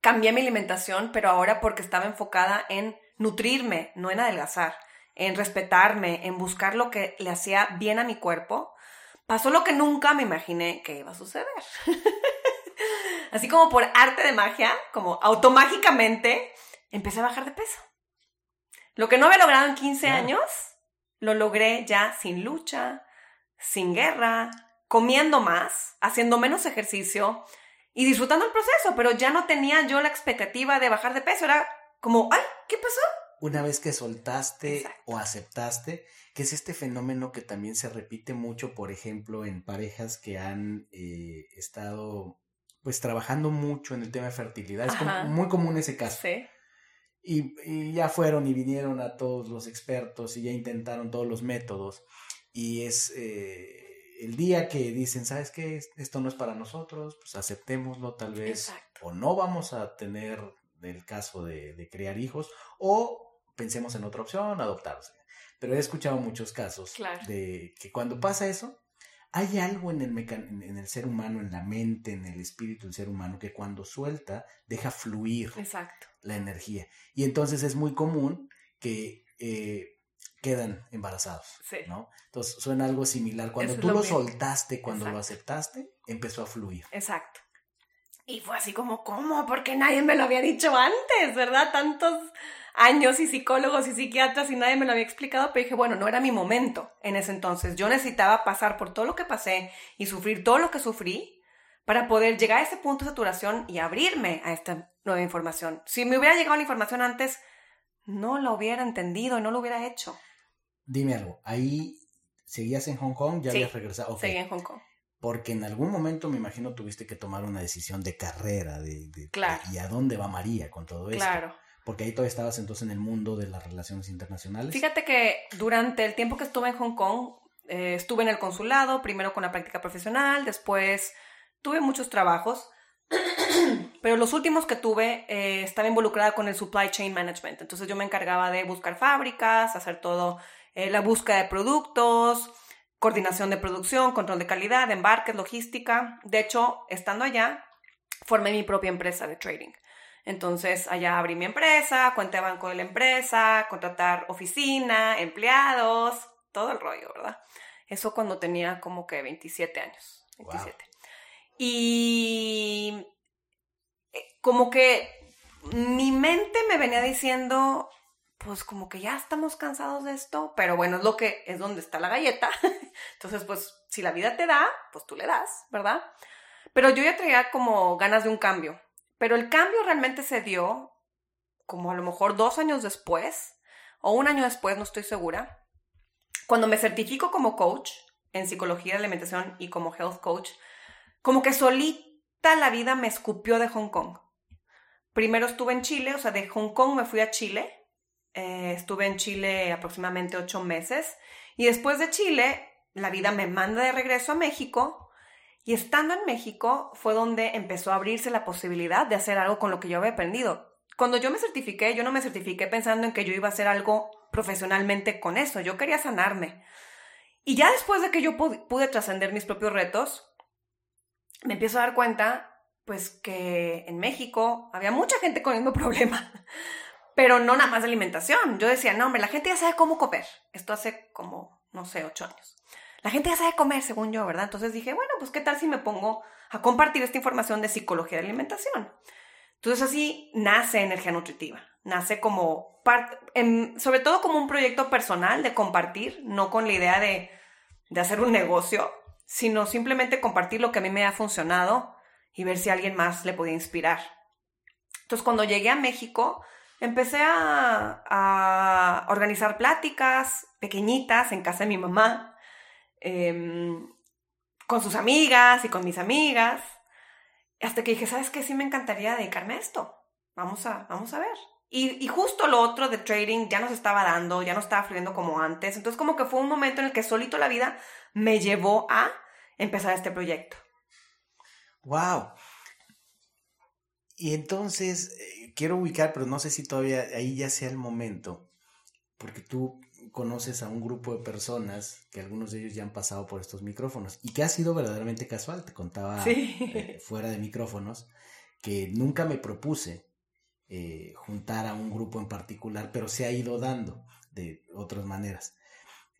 cambié mi alimentación, pero ahora porque estaba enfocada en nutrirme, no en adelgazar, en respetarme, en buscar lo que le hacía bien a mi cuerpo, pasó lo que nunca me imaginé que iba a suceder. Así como por arte de magia, como automágicamente, empecé a bajar de peso. Lo que no había logrado en 15 años, lo logré ya sin lucha, sin guerra, comiendo más, haciendo menos ejercicio, y disfrutando el proceso, pero ya no tenía yo la expectativa de bajar de peso, era como, ay, ¿qué pasó? Una vez que soltaste o aceptaste, que es este fenómeno que también se repite mucho, por ejemplo, en parejas que han eh, estado pues trabajando mucho en el tema de fertilidad. Es muy común ese caso. Sí. Y, ya fueron y vinieron a todos los expertos y ya intentaron todos los métodos. Y es eh, el día que dicen, ¿sabes qué? Esto no es para nosotros, pues aceptémoslo tal vez. O no vamos a tener el caso de, criar hijos, o pensemos en otra opción, adoptarse. Pero he escuchado muchos casos de que cuando pasa eso, hay algo en el, en el ser humano, en la mente, en el espíritu del ser humano, que cuando suelta, deja fluir la energía. Y entonces es muy común que eh, quedan embarazados, ¿no? Entonces suena algo similar. Cuando tú lo, soltaste, cuando lo aceptaste, empezó a fluir. Exacto. Y fue así como, ¿cómo? Porque nadie me lo había dicho antes, ¿verdad? Tantos años y psicólogos y psiquiatras y nadie me lo había explicado, pero dije, bueno, no era mi momento en ese entonces. Yo necesitaba pasar por todo lo que pasé y sufrir todo lo que sufrí para poder llegar a ese punto de saturación y abrirme a esta nueva información. Si me hubiera llegado la información antes, no lo hubiera entendido, no lo hubiera hecho. Dime algo, ahí seguías en Hong Kong, ya habías regresado. Okay. Seguí en Hong Kong. Porque en algún momento me imagino tuviste que tomar una decisión de carrera, de, claro. y a dónde va María con todo esto. Claro. Porque ahí todavía estabas entonces en el mundo de las relaciones internacionales. Fíjate que durante el tiempo que estuve en Hong Kong, eh, estuve en el consulado, primero con la práctica profesional, después tuve muchos trabajos. Pero los últimos que tuve eh, estaba involucrada con el supply chain management. Entonces yo me encargaba de buscar fábricas, hacer todo, eh, la búsqueda de productos, coordinación de producción, control de calidad, embarques, logística. De hecho, estando allá, formé mi propia empresa de trading. Entonces allá abrí mi empresa, cuenta de banco de la empresa, contratar oficina, empleados, todo el rollo, ¿verdad? Eso cuando tenía como que 27 años. 27. Y como que mi mente me venía diciendo, pues como que ya estamos cansados de esto, pero bueno, es lo que es donde está la galleta. Entonces, pues si la vida te da, pues tú le das, ¿verdad? Pero yo ya traía como ganas de un cambio. Pero el cambio realmente se dio como a lo mejor dos años después, o un año después, no estoy segura, cuando me certifico como coach en psicología de alimentación y como health coach como que solita la vida me escupió de Hong Kong. Primero estuve en Chile, o sea, de Hong Kong me fui a Chile. Eh, estuve en Chile aproximadamente ocho meses. Y después de Chile, la vida me manda de regreso a México. Y estando en México fue donde empezó a abrirse la posibilidad de hacer algo con lo que yo había aprendido. Cuando yo me certifiqué, yo no me certifiqué pensando en que yo iba a hacer algo profesionalmente con eso. Yo quería sanarme. Y ya después de que yo pude trascender mis propios retos, me empiezo a dar cuenta pues que en México había mucha gente con el mismo problema, pero no nada más de alimentación. Yo decía, no, hombre, la gente ya sabe cómo comer. Esto hace como, no sé, ocho años. La gente ya sabe comer, según yo, ¿verdad? Entonces dije, bueno, pues qué tal si me pongo a compartir esta información de psicología de alimentación. Entonces así nace Energía Nutritiva. Nace como, parte, sobre todo como un proyecto personal de compartir, no con la idea de, de hacer un negocio, sino simplemente compartir lo que a mí me ha funcionado y ver si alguien más le podía inspirar. Entonces, cuando llegué a México, empecé a, organizar pláticas pequeñitas en casa de mi mamá, em, con sus amigas y con mis amigas, hasta que dije, ¿sabes qué? Sí me encantaría dedicarme a esto. Vamos a, vamos a ver. Y, y, justo lo otro de trading ya no se estaba dando, ya no estaba fluyendo como antes. Entonces como que fue un momento en el que solito la vida me llevó a empezar este proyecto. Wow. Y entonces, eh, quiero ubicar, pero no sé si todavía ahí ya sea el momento, porque tú conoces a un grupo de personas que algunos de ellos ya han pasado por estos micrófonos y que ha sido verdaderamente casual. Te contaba eh, fuera de micrófonos que nunca me propuse eh, juntar a un grupo en particular, pero se ha ido dando de otras maneras.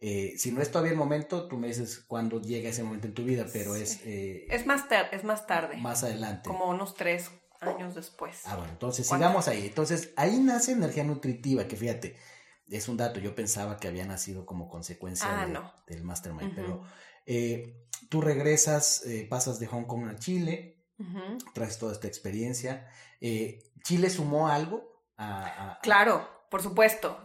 Eh, si no es todavía el momento, tú me dices cuándo llega ese momento en tu vida, pero es... Eh, es, más es más tarde. Más adelante. Como unos tres años después. Ah, bueno, entonces sigamos ahí. Entonces, ahí nace energía nutritiva, que fíjate, es un dato, yo pensaba que había nacido como consecuencia ah, del mastermind, pero eh, tú regresas, pasas de Hong Kong a Chile, traes toda esta experiencia. ¿Chile sumó algo? a... Claro, por supuesto.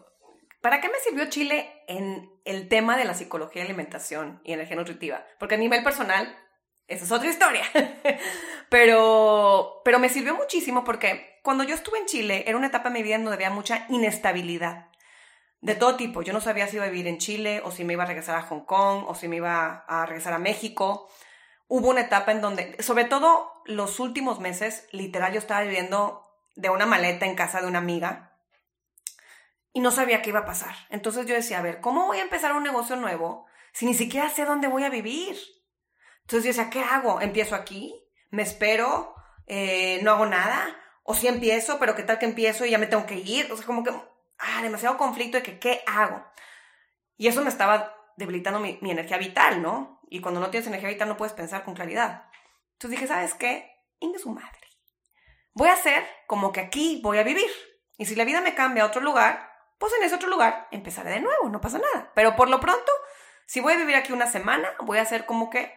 ¿Para qué me sirvió Chile en el tema de la psicología de alimentación y energía nutritiva? Porque a nivel personal, esa es otra historia. pero, pero me sirvió muchísimo porque cuando yo estuve en Chile era una etapa de mi vida en donde había mucha inestabilidad de todo tipo. Yo no sabía si iba a vivir en Chile o si me iba a regresar a Hong Kong o si me iba a regresar a México. Hubo una etapa en donde, sobre todo los últimos meses, literal yo estaba viviendo de una maleta en casa de una amiga y no sabía qué iba a pasar. Entonces yo decía, a ver, ¿cómo voy a empezar un negocio nuevo si ni siquiera sé dónde voy a vivir? Entonces yo decía, ¿qué hago? ¿Empiezo aquí? ¿Me espero? Eh, ¿No hago nada? ¿O si empiezo, pero qué tal que empiezo y ya me tengo que ir? O sea, como que, ah, demasiado conflicto de que, ¿qué hago? Y eso me estaba debilitando mi, energía vital, ¿no? Y cuando no tienes energía vital no puedes pensar con claridad. Entonces dije, ¿sabes qué? Inge su madre. Voy a hacer como que aquí voy a vivir. Y si la vida me cambia a otro lugar, pues en ese otro lugar empezaré de nuevo, no pasa nada. Pero por lo pronto, si voy a vivir aquí una semana, voy a hacer como que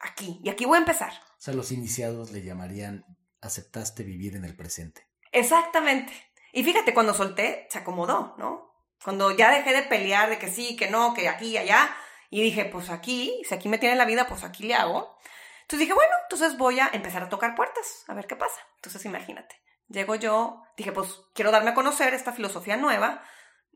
aquí, y aquí voy a empezar. O sea, los iniciados le llamarían aceptaste vivir en el presente. Exactamente. Y fíjate, cuando solté, se acomodó, ¿no? Cuando ya dejé de pelear de que sí, que no, que aquí y allá, y dije, pues aquí, si aquí me tiene la vida, pues aquí le hago. Entonces dije, bueno, entonces voy a empezar a tocar puertas, a ver qué pasa. Entonces imagínate. Llego yo, dije, pues quiero darme a conocer esta filosofía nueva,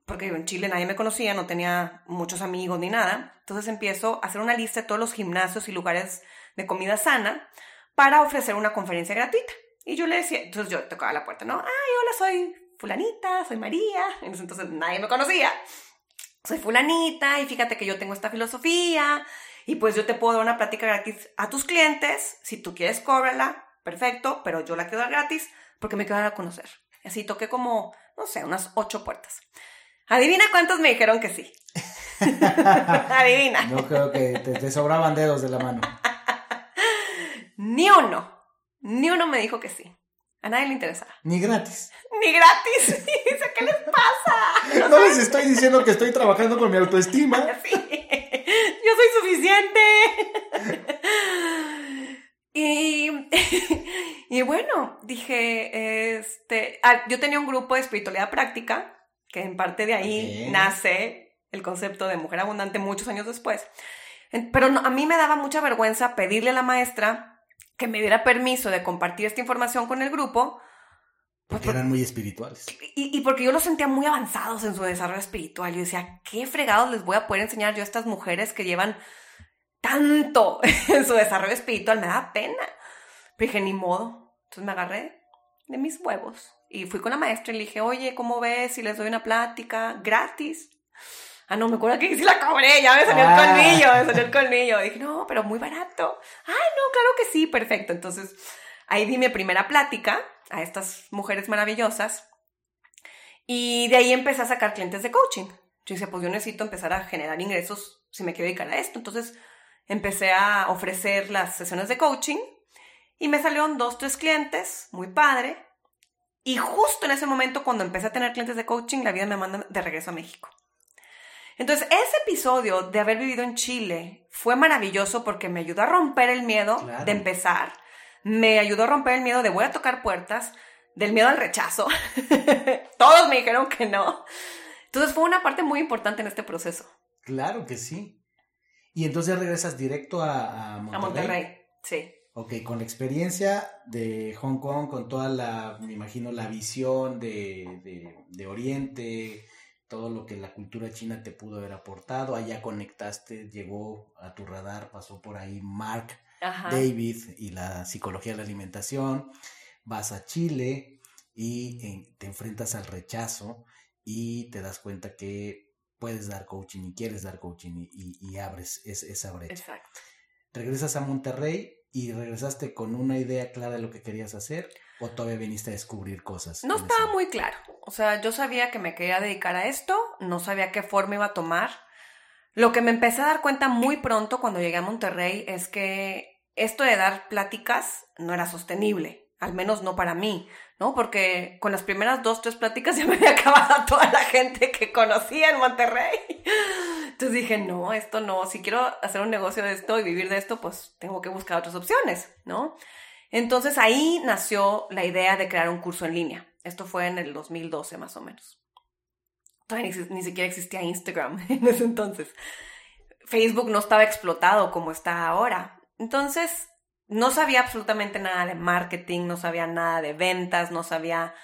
porque en Chile nadie me conocía, no tenía muchos amigos ni nada. Entonces empiezo a hacer una lista de todos los gimnasios y lugares de comida sana para ofrecer una conferencia gratuita. Y yo le decía, entonces yo tocaba la puerta, ¿no? Ay, hola, soy fulanita, soy María. Entonces nadie me conocía. Soy fulanita y fíjate que yo tengo esta filosofía y pues yo te puedo dar una plática gratis a tus clientes. Si tú quieres, cóbrala, perfecto, pero yo la quiero dar gratis porque me quedaron a conocer. Así toqué como, no sé, unas ocho puertas. Adivina cuántos me dijeron que sí. Adivina. Yo creo que te, sobraban dedos de la mano. Ni uno. Ni uno me dijo que sí. A nadie le interesaba. Ni gratis. Ni gratis. Dice, ¿qué les pasa? No, les estoy diciendo que estoy trabajando con mi autoestima. Sí. Yo soy suficiente. Y, y bueno, dije, este, ah, yo tenía un grupo de espiritualidad práctica, que en parte de ahí nace el concepto de mujer abundante muchos años después. Pero a mí me daba mucha vergüenza pedirle a la maestra que me diera permiso de compartir esta información con el grupo, Porque eran muy espirituales. Y, y, porque yo los sentía muy avanzados en su desarrollo espiritual. Yo decía, ¿qué fregados les voy a poder enseñar yo a estas mujeres que llevan tanto en su desarrollo espiritual? Me da pena. Pero dije, ni modo. Entonces me agarré de mis huevos y fui con la maestra y le dije, oye, ¿cómo ves si les doy una plática gratis? Ah, no, me acuerdo que sí la cobré, ya me salió el ah. colmillo, me salió el colmillo. dije, no, pero muy barato. Ay, no, claro que sí, perfecto. Entonces, ahí di mi primera plática a estas mujeres maravillosas. Y de ahí empecé a sacar clientes de coaching. Yo dije, pues yo necesito empezar a generar ingresos si me quiero dedicar a esto. Entonces, empecé a ofrecer las sesiones de coaching y me salieron dos, tres clientes, muy padre. Y justo en ese momento, cuando empecé a tener clientes de coaching, la vida me manda de regreso a México. Entonces, ese episodio de haber vivido en Chile fue maravilloso porque me ayudó a romper el miedo de empezar, me ayudó a romper el miedo de voy a tocar puertas, del miedo al rechazo. Todos me dijeron que no. Entonces fue una parte muy importante en este proceso. Claro que sí. Y entonces regresas directo a, a Monterrey. A Monterrey, sí. Ok, con la experiencia de Hong Kong, con toda la, me imagino, la visión de, de, de Oriente, todo lo que la cultura china te pudo haber aportado. Allá conectaste, llegó a tu radar, pasó por ahí Mark David y la psicología de la alimentación. Vas a Chile y te enfrentas al rechazo y te das cuenta que puedes dar coaching y quieres dar coaching y, abres esa brecha. Exacto. Regresas a Monterrey y regresaste con una idea clara de lo que querías hacer o todavía viniste a descubrir cosas? No estaba muy claro. O sea, yo sabía que me quería dedicar a esto, no sabía qué forma iba a tomar. Lo que me empecé a dar cuenta muy pronto cuando llegué a Monterrey es que esto de dar pláticas no era sostenible, al menos no para mí, ¿no? Porque con las primeras dos, tres pláticas ya me había acabado toda la gente que conocía en Monterrey. Entonces dije, no, esto no, si quiero hacer un negocio de esto y vivir de esto, pues tengo que buscar otras opciones, ¿no? Entonces ahí nació la idea de crear un curso en línea. Esto fue en el 2012 más o menos. Todavía ni, siquiera existía Instagram en ese entonces. Facebook no estaba explotado como está ahora. Entonces, no sabía absolutamente nada de marketing, no sabía nada de ventas, no sabía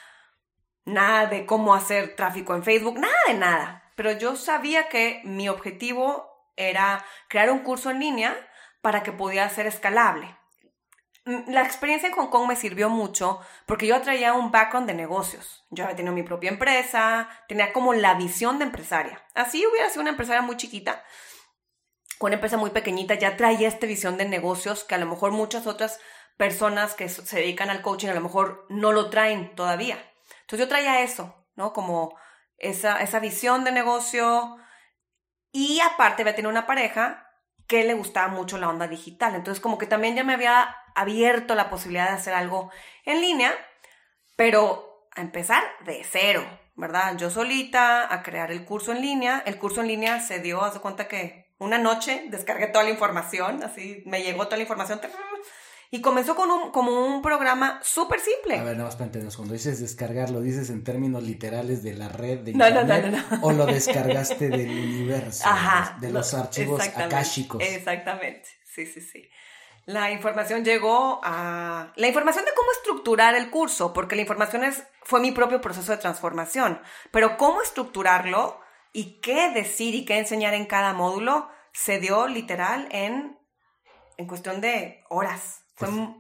nada de cómo hacer tráfico en Facebook, nada de nada. Pero yo sabía que mi objetivo era crear un curso en línea para que pudiera ser escalable. Mm, la experiencia en Hong Kong me sirvió mucho porque yo traía un background de negocios. Yo había tenido mi propia empresa, tenía como la visión de empresaria. Así hubiera sido una empresaria muy chiquita, con una empresa muy pequeñita, ya traía esta visión de negocios que a lo mejor muchas otras personas que se dedican al coaching a lo mejor no lo traen todavía. Entonces yo traía eso, ¿no? Como esa, esa visión de negocio y aparte había tenido una pareja que le gustaba mucho la onda digital. Entonces como que también ya me había abierto la posibilidad de hacer algo en línea, pero a empezar de cero, ¿verdad? Yo solita a crear el curso en línea. El curso en línea se dio, haz de cuenta que una noche descargué toda la información, así me llegó toda la información. Y comenzó con un, como un programa súper simple. A ver, nada más para entendernos, cuando dices descargar, ¿lo dices en términos literales de la red de internet? No, no, no, ¿O lo descargaste del universo? Ajá. De los archivos akáshicos. Exactamente, sí, sí, sí. La información llegó a... La información de cómo estructurar el curso, porque la información es, fue mi propio proceso de transformación, pero cómo estructurarlo y qué decir y qué enseñar en cada módulo se dio literal en, en cuestión de horas.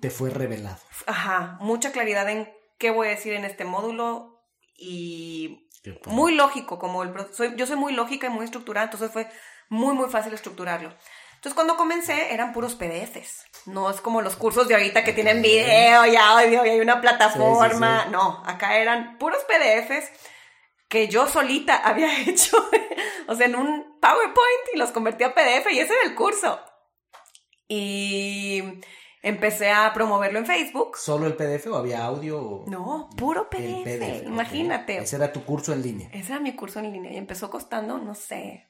te fue revelado. Ajá, mucha claridad en qué voy a decir en este módulo y muy lógico, como el soy, yo soy muy lógica y muy estructurada, entonces fue muy, muy fácil estructurarlo. Entonces, cuando comencé, eran puros PDFs. No es como los cursos de ahorita que tienen video y audio y hay una plataforma. No, acá eran puros PDFs que yo solita había hecho, o sea, en un PowerPoint y los convertí a PDF y ese era el curso. Y empecé a promoverlo en Facebook. ¿Solo el PDF o había audio? No, puro PDF, imagínate. Ese era tu curso en línea. Ese era mi curso en línea y empezó costando, no sé,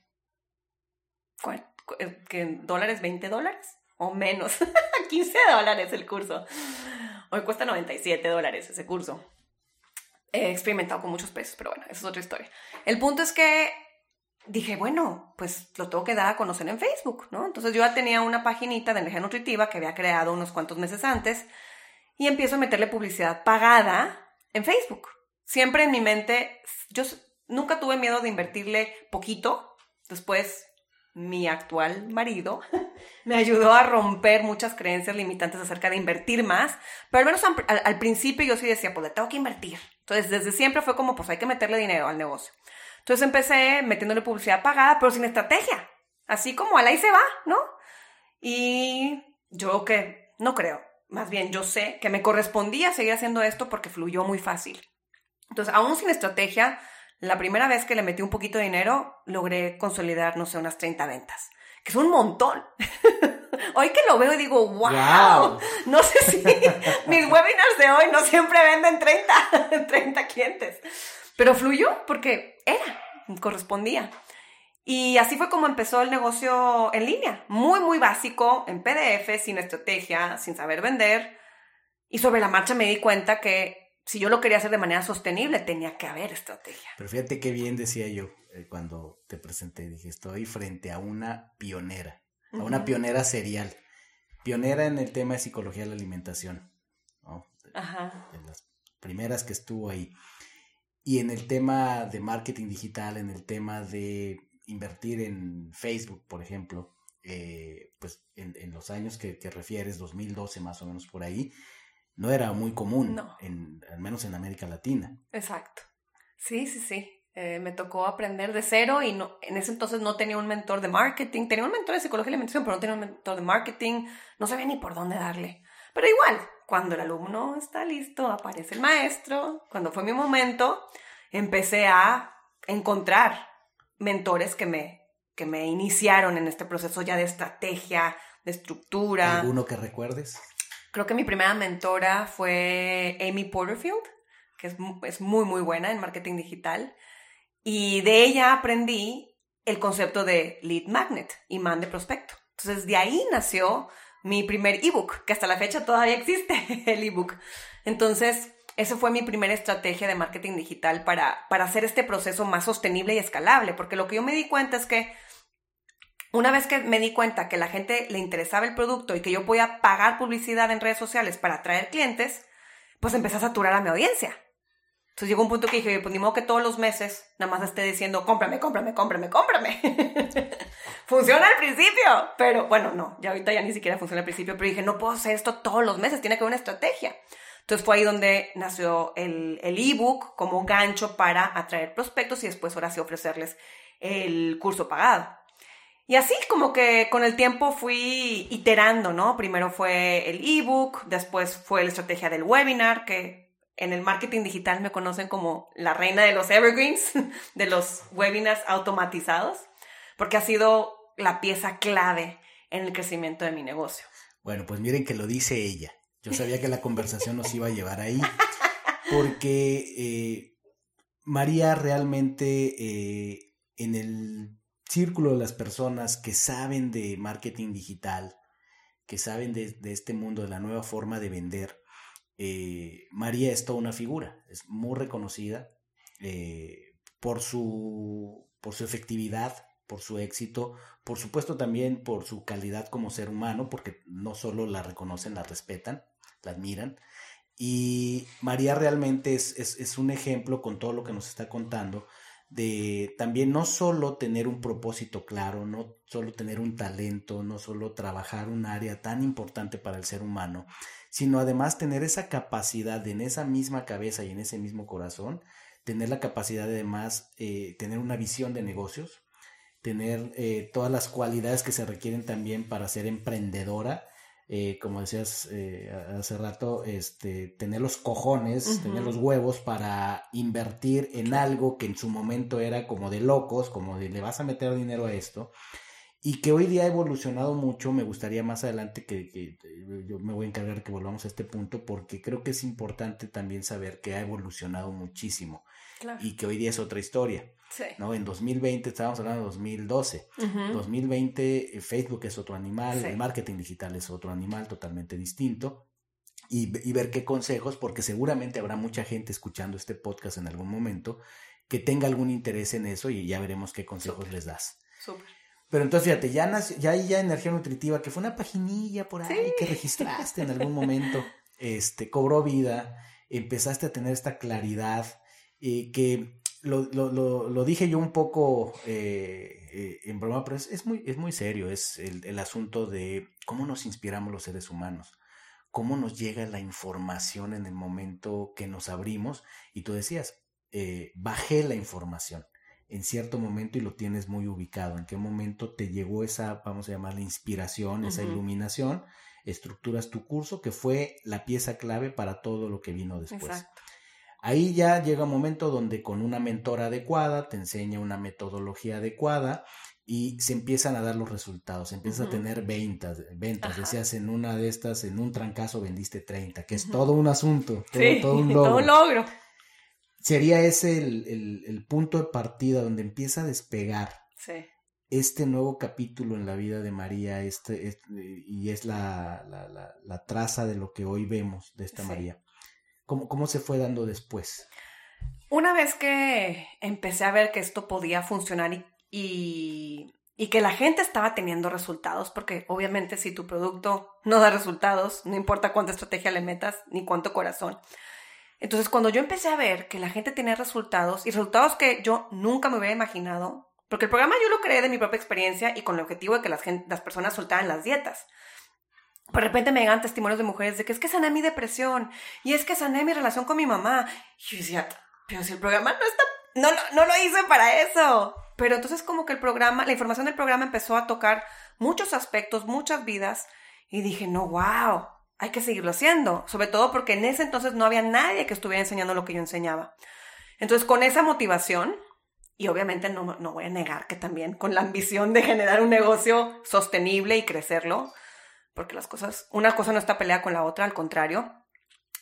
eh, que dólares, 20 dólares o menos, 15 dólares el curso. Hoy cuesta 97 dólares ese curso. He experimentado con muchos precios, pero bueno, esa es otra historia. El punto es que dije, bueno, pues lo tengo que dar a conocer en Facebook, ¿no? Entonces yo ya tenía una paginita de energía nutritiva que había creado unos cuantos meses antes y empiezo a meterle publicidad pagada en Facebook. Siempre en mi mente, yo nunca tuve miedo de invertirle poquito. Después, mi actual marido me ayudó a romper muchas creencias limitantes acerca de invertir más. Pero al menos al, principio yo sí decía, pues le tengo que invertir. Entonces, desde siempre fue como, pues hay que meterle dinero al negocio. Entonces empecé metiéndole publicidad pagada, pero sin estrategia. Así como al ahí se va, ¿no? Y yo que no creo, más bien yo sé que me correspondía seguir haciendo esto porque fluyó muy fácil. Entonces, aún sin estrategia, la primera vez que le metí un poquito de dinero, logré consolidar, no sé, unas 30 ventas, que es un montón. hoy que lo veo y digo, wow, no sé si mis webinars de hoy no siempre venden 30, 30 clientes, pero fluyó porque era, correspondía. Y así fue como empezó el negocio en línea, muy, muy básico, en PDF, sin estrategia, sin saber vender. Y sobre la marcha me di cuenta que si yo lo quería hacer de manera sostenible, tenía que haber estrategia. Pero fíjate qué bien decía yo eh, cuando te presenté, dije, estoy frente a una pionera, a una pionera serial, pionera en el tema de psicología de la alimentación, ¿no? Ajá. De las primeras que estuvo ahí. Y en el tema de marketing digital, en el tema de invertir en Facebook, por ejemplo, eh, pues en, los años que, refieres, 2012 más o menos por ahí, no era muy común, en, al menos en América Latina. Exacto. Sí, sí, sí. Eh, me tocó aprender de cero y no, en ese entonces no tenía un mentor de marketing, tenía un mentor de psicología y alimentación, pero no tenía un mentor de marketing, no sabía ni por dónde darle. Pero igual, cuando el alumno está listo, aparece el maestro, cuando fue mi momento, empecé a encontrar mentores que me, que me iniciaron en este proceso ya de estrategia, de estructura. ¿Alguno que recuerdes? Creo que mi primera mentora fue Amy Porterfield, que es, es muy, muy buena en marketing digital. Y de ella aprendí el concepto de lead magnet, imán de prospecto. Entonces, de ahí nació mi primer ebook, que hasta la fecha todavía existe el ebook. Entonces, esa fue mi primera estrategia de marketing digital para, para hacer este proceso más sostenible y escalable, porque lo que yo me di cuenta es que una vez que me di cuenta que la gente le interesaba el producto y que yo podía pagar publicidad en redes sociales para atraer clientes, pues empecé a saturar a mi audiencia. Entonces llegó un punto que dije, pues ni modo que todos los meses nada más esté diciendo, cómprame, cómprame, cómprame, cómprame. funciona al principio, pero bueno, no, ya ahorita ya ni siquiera funciona al principio, pero dije, no puedo hacer esto todos los meses, tiene que haber una estrategia. Entonces fue ahí donde nació el ebook como gancho para atraer prospectos y después ahora sí ofrecerles el curso pagado. Y así como que con el tiempo fui iterando, ¿no? Primero fue el ebook, después fue la estrategia del webinar, que en el marketing digital me conocen como la reina de los evergreens, de los webinars automatizados, porque ha sido la pieza clave en el crecimiento de mi negocio. Bueno, pues miren que lo dice ella. Yo sabía que la conversación nos iba a llevar ahí, porque eh, María realmente eh, en el círculo de las personas que saben de marketing digital, que saben de, este mundo, de la nueva forma de vender, eh, María es toda una figura, es muy reconocida por, su, por su efectividad, por su éxito, por supuesto también por su calidad como ser humano, porque no solo la reconocen, la respetan, la admiran. Y María realmente es, es, un ejemplo con todo lo que nos está contando de también no solo tener un propósito claro, no solo tener un talento, no solo trabajar un área tan importante para el ser humano, sino además tener esa capacidad en esa misma cabeza y en ese mismo corazón, tener la capacidad de además eh, tener una visión de negocios, tener eh, todas las cualidades que se requieren también para ser emprendedora eh, como decías eh, hace rato, este, tener los cojones, tener los huevos para invertir en algo que en su momento era como de locos, como de le vas a meter dinero a esto, y que hoy día ha evolucionado mucho. Me gustaría más adelante que, que yo me voy a encargar que volvamos a este punto, porque creo que es importante también saber que ha evolucionado muchísimo y que hoy día es otra historia. ¿No? En 2020 estábamos hablando de 2012. En 2020 eh, Facebook es otro animal, el marketing digital es otro animal totalmente distinto. Y, y, ver qué consejos, porque seguramente habrá mucha gente escuchando este podcast en algún momento que tenga algún interés en eso y ya veremos qué consejos les das. Pero entonces fíjate, ya, nació, ya hay ya energía nutritiva, que fue una paginilla por ahí que registraste en algún momento, este, cobró vida empezaste a tener esta claridad eh, que lo, lo, lo, dije yo un poco eh, eh, en broma, pero es, muy, es muy serio, es el, el, asunto de cómo nos inspiramos los seres humanos, cómo nos llega la información en el momento que nos abrimos. Y tú decías, bajé la información en cierto momento y lo tienes muy ubicado, en qué momento te llegó esa, vamos a llamarla inspiración, esa iluminación, estructuras tu curso, que fue la pieza clave para todo lo que vino después. Ahí ya llega un momento donde con una mentora adecuada te enseña una metodología adecuada y se empiezan a dar los resultados, empiezas a tener ventas, ventas, decías en una de estas, en un trancazo vendiste 30, que es todo un asunto, todo, un logro. todo un logro. Sería ese el, punto de partida donde empieza a despegar este nuevo capítulo en la vida de María, este, este y es la, la, traza de lo que hoy vemos de esta María. ¿Cómo, se fue dando después? Una vez que empecé a ver que esto podía funcionar y, y, que la gente estaba teniendo resultados, porque obviamente si tu producto no da resultados, no importa cuánta estrategia le metas ni cuánto corazón. Entonces cuando yo empecé a ver que la gente tenía resultados y resultados que yo nunca me hubiera imaginado, porque el programa yo lo creé de mi propia experiencia y con el objetivo de que las, las personas soltaran las dietas. De repente me llegan testimonios de mujeres de que es que sané mi depresión y es que sané mi relación con mi mamá. Y yo decía, pero si el programa no está, no, no lo hice para eso. Pero entonces como que el programa, la información del programa empezó a tocar muchos aspectos, muchas vidas y dije, no, wow, hay que seguirlo haciendo. Sobre todo porque en ese entonces no había nadie que estuviera enseñando lo que yo enseñaba. Entonces con esa motivación, y obviamente no, no voy a negar que también con la ambición de generar un negocio sostenible y crecerlo, porque las cosas, una cosa no está peleada con la otra, al contrario.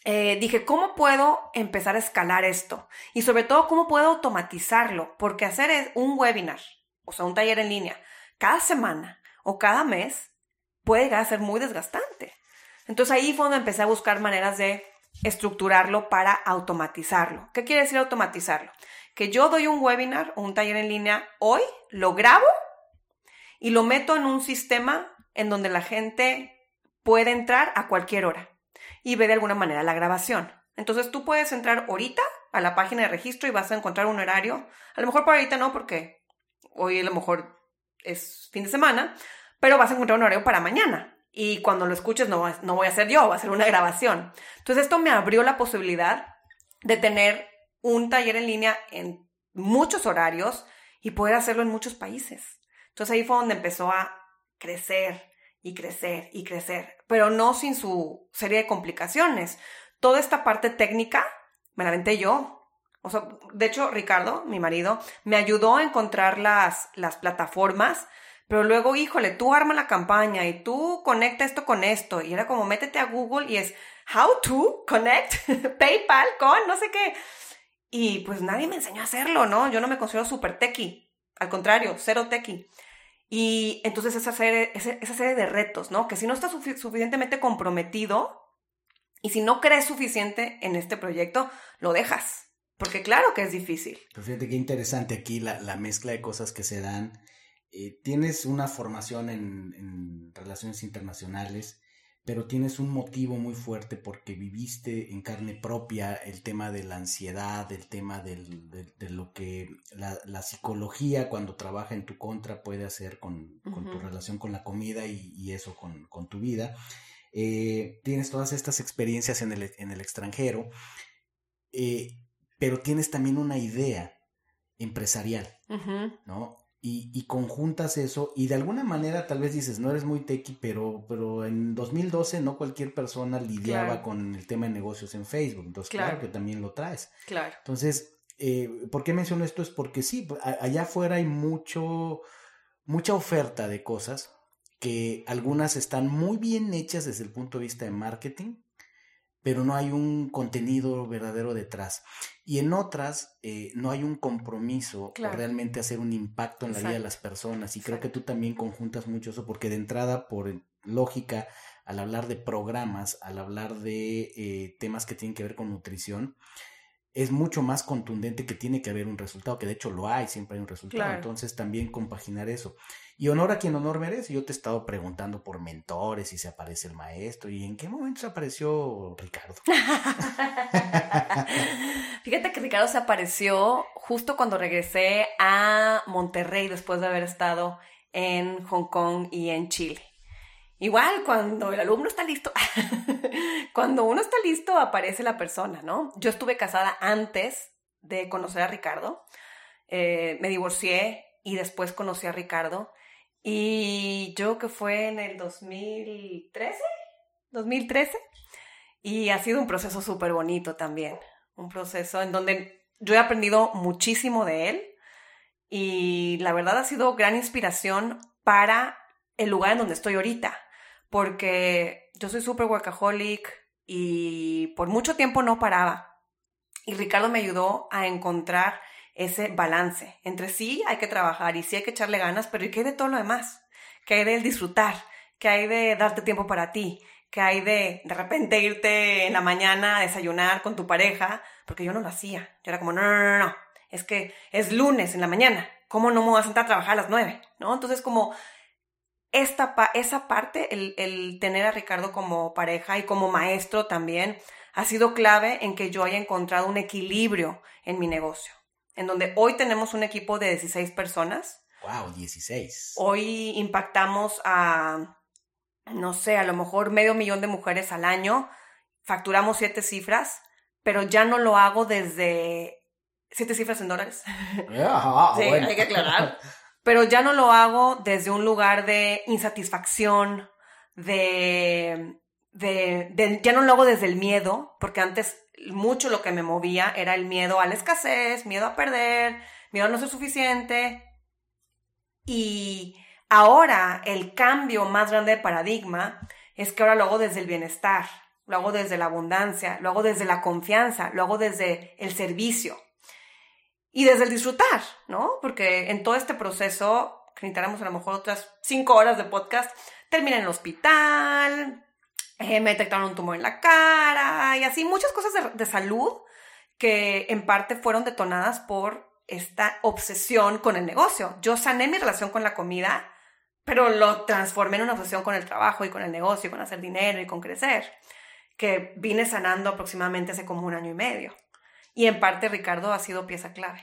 Eh, dije, ¿cómo puedo empezar a escalar esto? Y sobre todo, ¿cómo puedo automatizarlo? Porque hacer un webinar, o sea, un taller en línea, cada semana o cada mes puede llegar a ser muy desgastante. Entonces ahí fue donde empecé a buscar maneras de estructurarlo para automatizarlo. ¿Qué quiere decir automatizarlo? Que yo doy un webinar o un taller en línea hoy, lo grabo y lo meto en un sistema en donde la gente puede entrar a cualquier hora y ver de alguna manera la grabación. Entonces tú puedes entrar ahorita a la página de registro y vas a encontrar un horario. A lo mejor por ahorita no, porque hoy a lo mejor es fin de semana, pero vas a encontrar un horario para mañana. Y cuando lo escuches no, no voy a ser yo, va a ser una grabación. Entonces esto me abrió la posibilidad de tener un taller en línea en muchos horarios y poder hacerlo en muchos países. Entonces ahí fue donde empezó a crecer y crecer y crecer, pero no sin su serie de complicaciones. Toda esta parte técnica me la aventé yo. O sea, de hecho, Ricardo, mi marido, me ayudó a encontrar las, las plataformas, pero luego, híjole, tú arma la campaña y tú conecta esto con esto. Y era como, métete a Google y es, how to connect PayPal con no sé qué. Y pues nadie me enseñó a hacerlo, ¿no? Yo no me considero super techie. Al contrario, cero techie. Y entonces esa serie, esa serie de retos, ¿no? Que si no estás suficientemente comprometido y si no crees suficiente en este proyecto, lo dejas. Porque claro que es difícil. Pero fíjate qué interesante aquí la, la mezcla de cosas que se dan. Eh, tienes una formación en, en relaciones internacionales pero tienes un motivo muy fuerte porque viviste en carne propia el tema de la ansiedad, el tema del, de, lo que la, psicología cuando trabaja en tu contra puede hacer con, tu relación con la comida y, eso con, tu vida. Eh, tienes todas estas experiencias en el, en el extranjero, eh, pero tienes también una idea empresarial, ¿no? Y, conjuntas eso y de alguna manera tal vez dices, no eres muy tequi, pero, pero en 2012 no cualquier persona lidiaba con el tema de negocios en Facebook, entonces claro, que también lo traes. Claro. Entonces, eh, ¿por qué menciono esto? Es porque sí, allá afuera hay mucho, mucha oferta de cosas que algunas están muy bien hechas desde el punto de vista de marketing, pero no hay un contenido verdadero detrás. Y en otras eh, no hay un compromiso por realmente hacer un impacto en la vida de las personas. Y creo que tú también conjuntas mucho eso, porque de entrada, por lógica, al hablar de programas, al hablar de eh, temas que tienen que ver con nutrición, es mucho más contundente que tiene que haber un resultado, que de hecho lo hay, siempre hay un resultado. Claro. Entonces también compaginar eso. Y honor a quien honor merece. Yo te he estado preguntando por mentores, si se aparece el maestro, y en qué momento se apareció Ricardo. Fíjate que Ricardo se apareció justo cuando regresé a Monterrey después de haber estado en Hong Kong y en Chile. Igual, cuando el alumno está listo, cuando uno está listo, aparece la persona, ¿no? Yo estuve casada antes de conocer a Ricardo, eh, me divorcié y después conocí a Ricardo. Y yo que fue en el 2013, 2013, y ha sido un proceso súper bonito también, un proceso en donde yo he aprendido muchísimo de él y la verdad ha sido gran inspiración para el lugar en donde estoy ahorita porque yo soy súper workaholic y por mucho tiempo no paraba. Y Ricardo me ayudó a encontrar ese balance entre sí hay que trabajar y sí hay que echarle ganas, pero ¿y qué de todo lo demás? ¿Qué hay de disfrutar? ¿Qué hay de darte tiempo para ti? ¿Qué hay de de repente irte en la mañana a desayunar con tu pareja? Porque yo no lo hacía. Yo era como, no, no, no, no. Es que es lunes en la mañana. ¿Cómo no me voy a sentar a trabajar a las nueve? ¿No? Entonces como esta, esa parte, el, el tener a Ricardo como pareja y como maestro también, ha sido clave en que yo haya encontrado un equilibrio en mi negocio, en donde hoy tenemos un equipo de 16 personas. ¡Wow! 16. Hoy impactamos a, no sé, a lo mejor medio millón de mujeres al año, facturamos siete cifras, pero ya no lo hago desde... ¿Siete cifras en dólares? Ah, sí, bueno. hay que aclarar pero ya no lo hago desde un lugar de insatisfacción, de, de, ya no lo hago desde el miedo, porque antes mucho lo que me movía era el miedo a la escasez, miedo a perder, miedo a no ser suficiente. Y ahora el cambio más grande de paradigma es que ahora lo hago desde el bienestar, lo hago desde la abundancia, lo hago desde la confianza, lo hago desde el servicio y desde el disfrutar, ¿no? Porque en todo este proceso, que a lo mejor otras cinco horas de podcast, terminé en el hospital, eh, me detectaron un tumor en la cara y así muchas cosas de, de salud que en parte fueron detonadas por esta obsesión con el negocio. Yo sané mi relación con la comida, pero lo transformé en una obsesión con el trabajo y con el negocio, y con hacer dinero y con crecer, que vine sanando aproximadamente hace como un año y medio. Y en parte Ricardo ha sido pieza clave.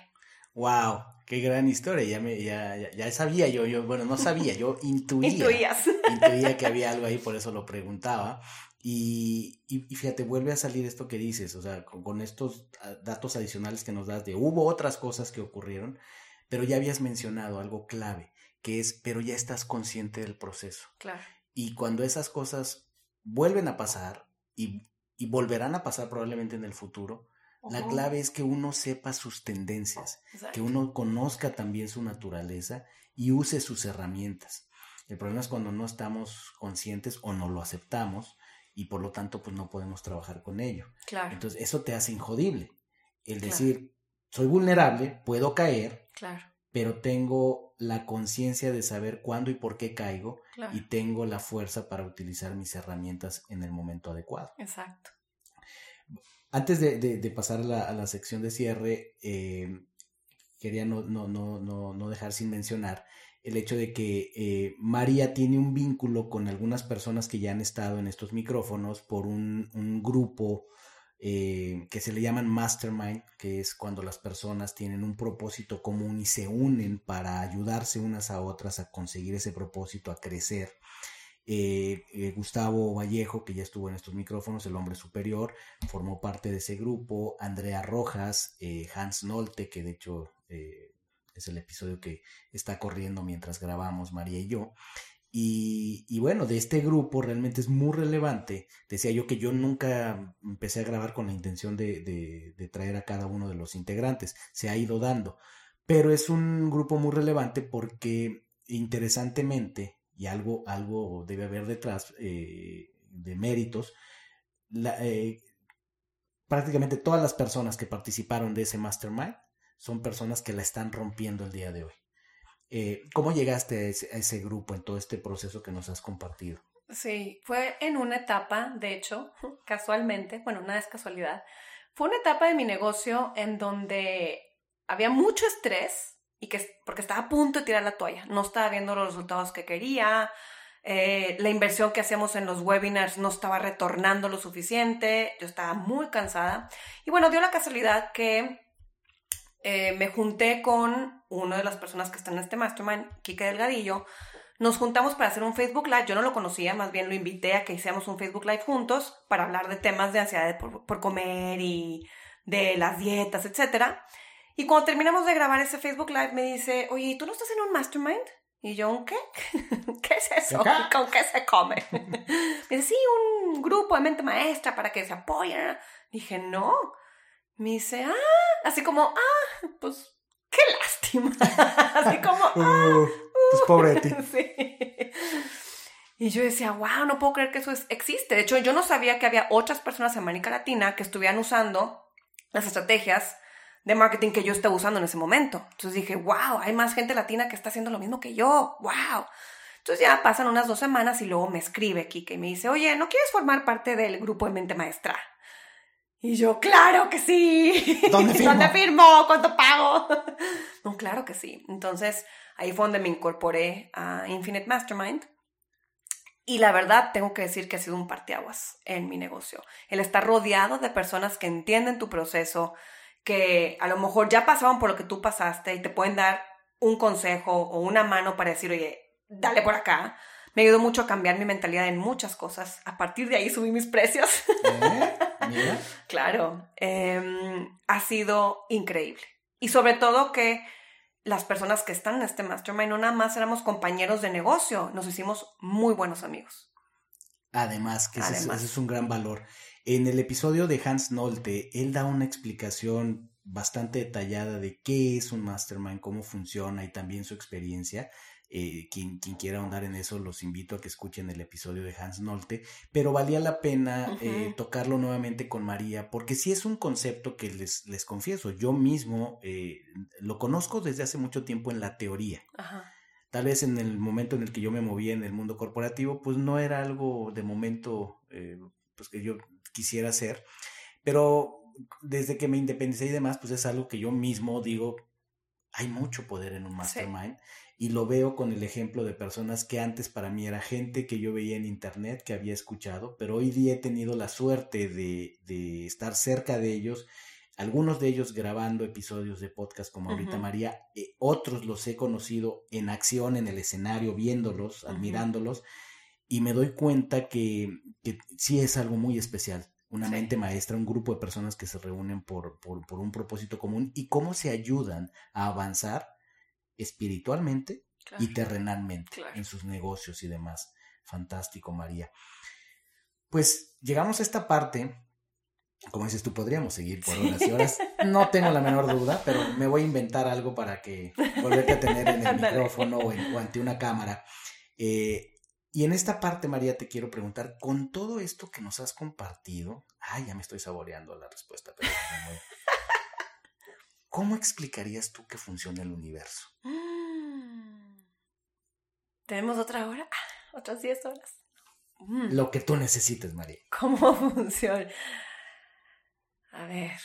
Wow, qué gran historia. Ya me, ya, ya, ya sabía yo, yo, bueno, no sabía, yo intuía. Intuías. Intuía que había algo ahí, por eso lo preguntaba. Y, y, y, fíjate, vuelve a salir esto que dices, o sea, con, con, estos datos adicionales que nos das de hubo otras cosas que ocurrieron, pero ya habías mencionado algo clave, que es, pero ya estás consciente del proceso. Claro. Y cuando esas cosas vuelven a pasar y, y volverán a pasar probablemente en el futuro, la clave es que uno sepa sus tendencias, Exacto. que uno conozca también su naturaleza y use sus herramientas. El problema es cuando no estamos conscientes o no lo aceptamos y por lo tanto pues no podemos trabajar con ello. Claro. Entonces eso te hace injodible. El claro. decir, soy vulnerable, puedo caer, claro. pero tengo la conciencia de saber cuándo y por qué caigo y tengo la fuerza para utilizar mis herramientas en el momento adecuado. Exacto. Antes de, pasar a la, sección de cierre, eh, quería no, dejar sin mencionar el hecho de que eh, María tiene un vínculo con algunas personas que ya han estado en estos micrófonos por un, un grupo eh, que se le llaman mastermind, que es cuando las personas tienen un propósito común y se unen para ayudarse unas a otras a conseguir ese propósito, a crecer. Eh, eh, Gustavo Vallejo, que ya estuvo en estos micrófonos, el hombre superior, formó parte de ese grupo, Andrea Rojas, eh, Hans Nolte, que de hecho eh, es el episodio que está corriendo mientras grabamos María y yo. Y, bueno, de este grupo realmente es muy relevante. Decía yo que yo nunca empecé a grabar con la intención de traer a cada uno de los integrantes, se ha ido dando, pero es un grupo muy relevante porque interesantemente y algo, algo debe haber detrás eh, de méritos. Eh, prácticamente todas las personas que participaron de ese mastermind son personas que la están rompiendo el día de hoy. Eh, ¿Cómo llegaste a ese, a ese, grupo en todo este proceso que nos has compartido? Sí, fue en una etapa, de hecho, casualmente, bueno, nada es casualidad, Fue una etapa de mi negocio en donde había mucho estrés y que porque estaba a punto de tirar la toalla, no estaba viendo los resultados que quería, eh, la inversión que hacíamos en los webinars no estaba retornando lo suficiente, yo estaba muy cansada y bueno, dio la casualidad que eh, me junté con una de las personas que están en este mastermind, Kike Delgadillo, nos juntamos para hacer un Facebook Live. Yo no lo conocía, más bien lo invité a que hiciéramos un Facebook Live juntos para hablar de temas de ansiedad por, comer y de las dietas, etc. Y cuando terminamos de grabar ese Facebook Live, me dice, oye, ¿tú no estás en un mastermind? Y yo, ¿un qué? ¿Qué es eso? ¿Con qué se come? me dice, sí, un grupo de mente maestra para que se apoyen. Dije, no. Me dice, ah, así como, ah, pues, qué lástima. así como, ah, uh. Es pobre de ti. sí. Y yo decía, wow, no puedo creer que eso existe. De hecho, yo no sabía que había otras personas en América Latina que estuvieran usando las estrategias de marketing que yo estaba usando en ese momento. Entonces dije, wow, hay más gente latina que está haciendo lo mismo que yo. Wow. Entonces ya pasan unas dos semanas y luego me escribe Kike y me dice, oye, ¿no quieres formar parte del grupo de mente maestra? Y yo, claro que sí. ¿Dónde firmo? ¿Dónde firmo? ¿Cuánto pago? no, claro que sí. Entonces, ahí fue donde me incorporé a Infinite Mastermind. Y la verdad, tengo que decir que ha sido un parteaguas en mi negocio. El estar rodeado de personas que entienden tu proceso, que a lo mejor ya pasaban por lo que tú pasaste y te pueden dar un consejo o una mano para decir, oye, dale por acá me ayudó mucho a cambiar mi mentalidad en muchas cosas. A partir de ahí subí mis precios. ¿Eh? claro, em, ha sido increíble. Y sobre todo que las personas que están en este mastermind no nada más éramos compañeros de negocio, nos hicimos muy buenos amigos. Además, que ese es un gran valor. En el episodio de Hans Nolte, él da una explicación bastante detallada de qué es un mastermind, cómo funciona y también su experiencia. Eh, quien, quien, quiera ahondar en eso, los invito a que escuchen el episodio de Hans Nolte, pero valía la pena eh, tocarlo nuevamente con María, porque sí es un concepto que les, les confieso, yo mismo eh, lo conozco desde hace mucho tiempo en la teoría. Tal vez en el momento en el que yo me movía en el mundo corporativo, pues no era algo de momento pues que yo quisiera hacer, pero desde que me independicé y demás, pues es algo que yo mismo digo, hay mucho poder en un mastermind y lo veo con el ejemplo de personas que antes para mí era gente que yo veía en internet, que había escuchado, pero hoy día he tenido la suerte de, de estar cerca de ellos, algunos de ellos grabando episodios de podcast como ahorita María, eh, otros los he conocido en acción, en el escenario, viéndolos, admirándolos, y me doy cuenta que, que sí es algo muy especial una mente maestra, un grupo de personas que se reúnen por, por, por, un propósito común y cómo se ayudan a avanzar espiritualmente y terrenalmente en sus negocios y demás. Fantástico, María. Pues llegamos a esta parte, como dices tú, podríamos seguir por horas y horas. No tengo la menor duda, pero me voy a inventar algo para que volverte a tener en el micrófono o, en, ante una cámara. Eh, y en esta parte, María, te quiero preguntar, con todo esto que nos has compartido, ay, ya me estoy saboreando la respuesta, pero ¿cómo explicarías tú que funciona el universo? ¿Tenemos otra hora? ¿Otras 10 horas? Mm. Lo que tú necesites, María. ¿Cómo funciona? A ver,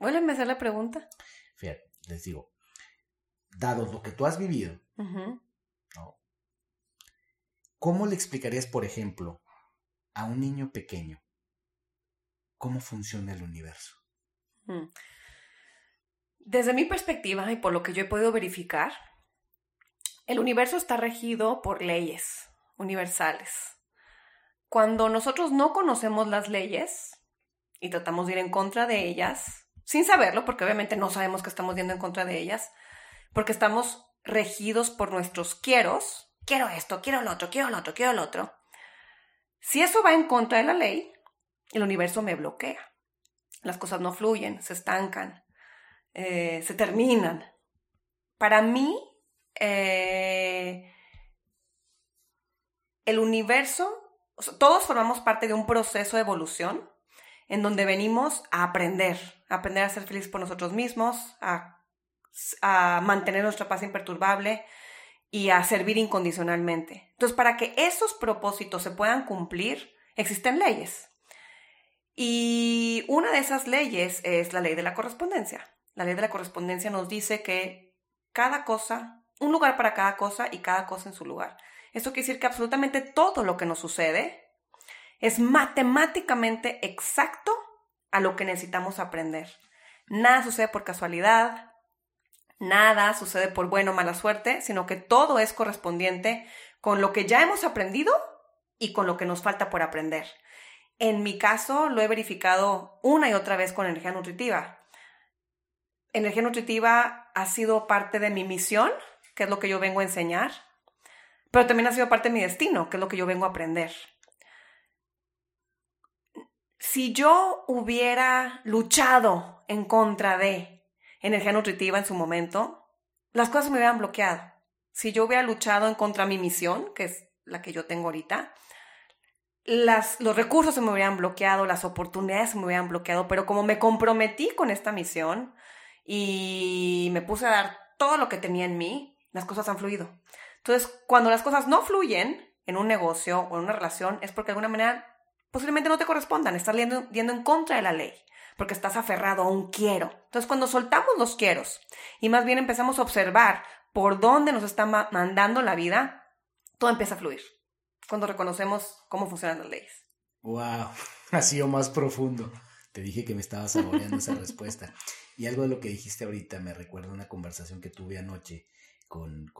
vuelve a hacer la pregunta. Fíjate, les digo, dado lo que tú has vivido, ¿cómo le explicarías, por ejemplo, a un niño pequeño cómo funciona el universo? Mm. Desde mi perspectiva y por lo que yo he podido verificar, el universo está regido por leyes universales. Cuando nosotros no conocemos las leyes y tratamos de ir en contra de ellas, sin saberlo, porque obviamente no sabemos que estamos yendo en contra de ellas, porque estamos regidos por nuestros quieros, quiero esto, quiero lo otro, quiero lo otro, quiero lo otro. Si eso va en contra de la ley, el universo me bloquea. Las cosas no fluyen, se estancan, eh, se terminan. Para mí, eh, el universo, todos formamos parte de un proceso de evolución en donde venimos a aprender, a aprender a ser felices por nosotros mismos, a, mantener nuestra paz imperturbable y a servir incondicionalmente. Entonces, para que esos propósitos se puedan cumplir, existen leyes. Y una de esas leyes es la ley de la correspondencia. La ley de la correspondencia nos dice que cada cosa, un lugar para cada cosa y cada cosa en su lugar. Esto quiere decir que absolutamente todo lo que nos sucede es matemáticamente exacto a lo que necesitamos aprender. Nada sucede por casualidad, nada sucede por buena o mala suerte, sino que todo es correspondiente con lo que ya hemos aprendido y con lo que nos falta por aprender. En mi caso, lo he verificado una y otra vez con energía nutritiva. Energía nutritiva ha sido parte de mi misión, que es lo que yo vengo a enseñar, pero también ha sido parte de mi destino, que es lo que yo vengo a aprender. Si yo hubiera luchado en contra de energía nutritiva en su momento, las cosas me hubieran bloqueado. Si yo hubiera luchado en contra de mi misión, que es la que yo tengo ahorita, los recursos se me hubieran bloqueado, las oportunidades se me hubieran bloqueado, pero como me comprometí con esta misión y me puse a dar todo lo que tenía en mí, las cosas han fluido. Entonces, cuando las cosas no fluyen en un negocio o en una relación, es porque de alguna manera posiblemente no te correspondan, estás yendo, yendo en contra de la ley, porque estás aferrado a un quiero. Entonces, cuando soltamos los quieros y más bien empezamos a observar por dónde nos está mandando la vida, todo empieza a fluir cuando reconocemos cómo funcionan las leyes. Wow, ha sido más profundo. Te dije que me estaba saboreando esa respuesta. Y algo de lo que dijiste ahorita me recuerda una conversación que tuve anoche con,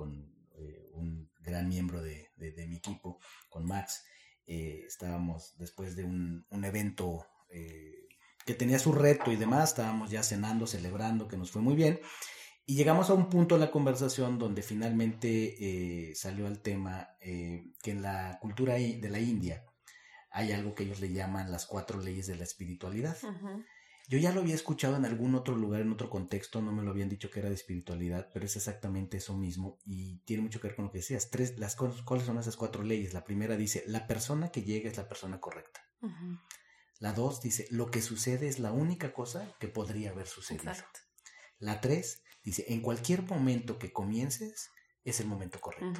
eh, un gran miembro de, mi equipo, con Max. Eh, estábamos después de un, evento eh, que tenía su reto y demás, estábamos ya cenando, celebrando, que nos fue muy bien. Y llegamos a un punto en la conversación donde finalmente eh, salió al tema que en la cultura de la India hay algo que ellos le llaman las cuatro leyes de la espiritualidad. Yo ya lo había escuchado en algún otro lugar, en otro contexto, no me lo habían dicho que era de espiritualidad, pero es exactamente eso mismo y tiene mucho que ver con lo que decías. Tres, las, ¿Cuáles son esas cuatro leyes? La primera dice, la persona que llega es la persona correcta. La dos dice, lo que sucede es la única cosa que podría haber sucedido. La tres Dice, en cualquier momento que comiences es el momento correcto.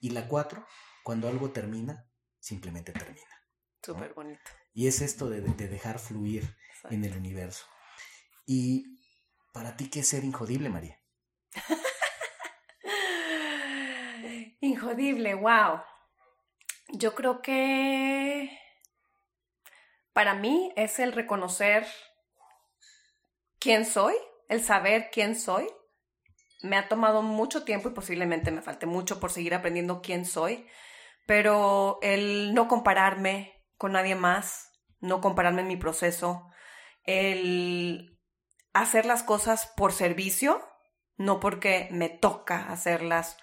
Y la cuatro, cuando algo termina, simplemente termina. Súper bonito. Y es esto de, dejar fluir en el universo. Y para ti, ¿qué es ser injodible, María? injodible, wow. Yo creo que para mí es el reconocer quién soy el saber quién soy. Me ha tomado mucho tiempo y posiblemente me falte mucho por seguir aprendiendo quién soy, pero el no compararme con nadie más, no compararme en mi proceso, el hacer las cosas por servicio, no porque me toca hacerlas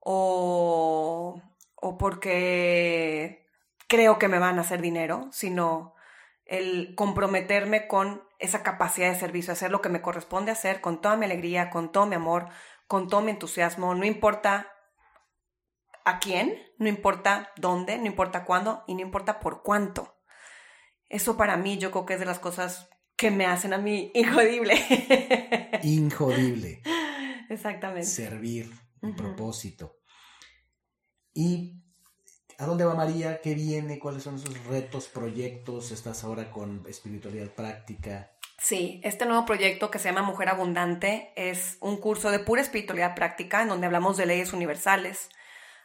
o, o porque creo que me van a hacer dinero, sino el comprometerme con esa capacidad de servicio, hacer lo que me corresponde hacer con toda mi alegría, con todo mi amor, con todo mi entusiasmo, no importa a quién, no importa dónde, no importa cuándo y no importa por cuánto. Eso para mí yo creo que es de las cosas que me hacen a mí injodible. Injodible. Exactamente. Servir, un propósito. Y ¿A dónde va María? ¿Qué viene? ¿Cuáles son esos retos, proyectos? ¿Estás ahora con espiritualidad práctica? Sí, este nuevo proyecto que se llama Mujer Abundante es un curso de pura espiritualidad práctica en donde hablamos de leyes universales,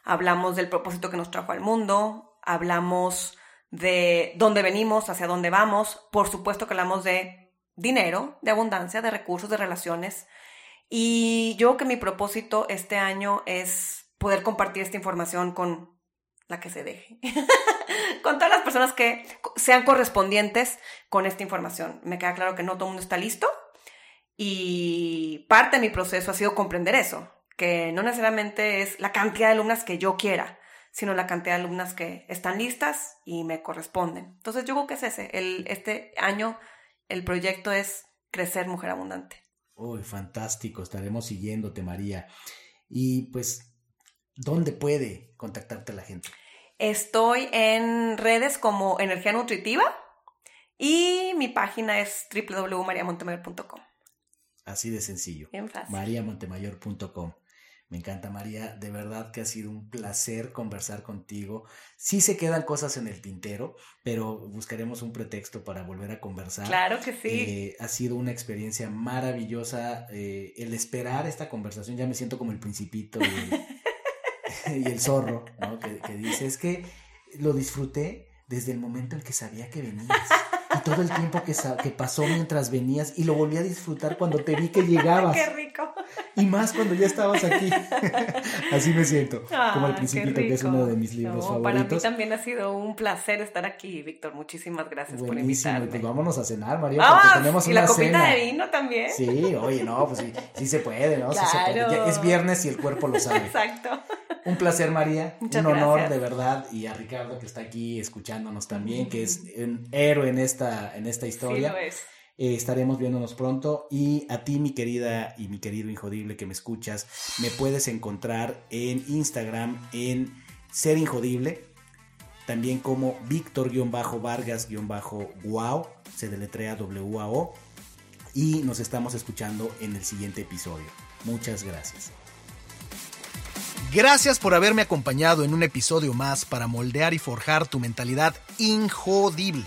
hablamos del propósito que nos trajo al mundo, hablamos de dónde venimos, hacia dónde vamos, por supuesto que hablamos de dinero, de abundancia, de recursos, de relaciones. Y yo que mi propósito este año es poder compartir esta información con la que se deje, con todas las personas que sean correspondientes con esta información. Me queda claro que no todo el mundo está listo y parte de mi proceso ha sido comprender eso, que no necesariamente es la cantidad de alumnas que yo quiera, sino la cantidad de alumnas que están listas y me corresponden. Entonces yo creo que es ese. El, este año el proyecto es Crecer Mujer Abundante. Uy, fantástico. Estaremos siguiéndote, María. Y pues ¿Dónde puede contactarte la gente? Estoy en redes como Energía Nutritiva y mi página es www.mariamontemayor.com. Así de sencillo. Bien fácil. mariamontemayor.com. Me encanta María, de verdad que ha sido un placer conversar contigo. Sí se quedan cosas en el tintero, pero buscaremos un pretexto para volver a conversar. Claro que sí. Eh, ha sido una experiencia maravillosa eh, el esperar esta conversación. Ya me siento como el principito y el, zorro, ¿no? Que, que dice, es que lo disfruté desde el momento en que sabía que venías y todo el tiempo que, que pasó mientras venías y lo volví a disfrutar cuando te vi que llegabas. ¡Qué rico! Y más cuando ya estabas aquí. Así me siento, como el Principito, que es uno de mis libros favoritos. Para mí también ha sido un placer estar aquí, Víctor. Muchísimas gracias por invitarme. Pues vámonos a cenar, María, porque tenemos y una la copita de vino también. Sí, oye, no, pues sí, sí se puede, ¿no? Sí se puede. es viernes y el cuerpo lo sabe. Exacto. Un placer, María. un honor, de verdad. Y a Ricardo, que está aquí escuchándonos también, que es un héroe en esta, en esta historia. Eh, estaremos viéndonos pronto. Y a ti, mi querida y mi querido Injodible que me escuchas, me puedes encontrar en Instagram en Ser Injodible. También como Víctor-Vargas-Wow. Se deletrea W-A-O. Y nos estamos escuchando en el siguiente episodio. Muchas gracias. Gracias por haberme acompañado en un episodio más para moldear y forjar tu mentalidad injodible.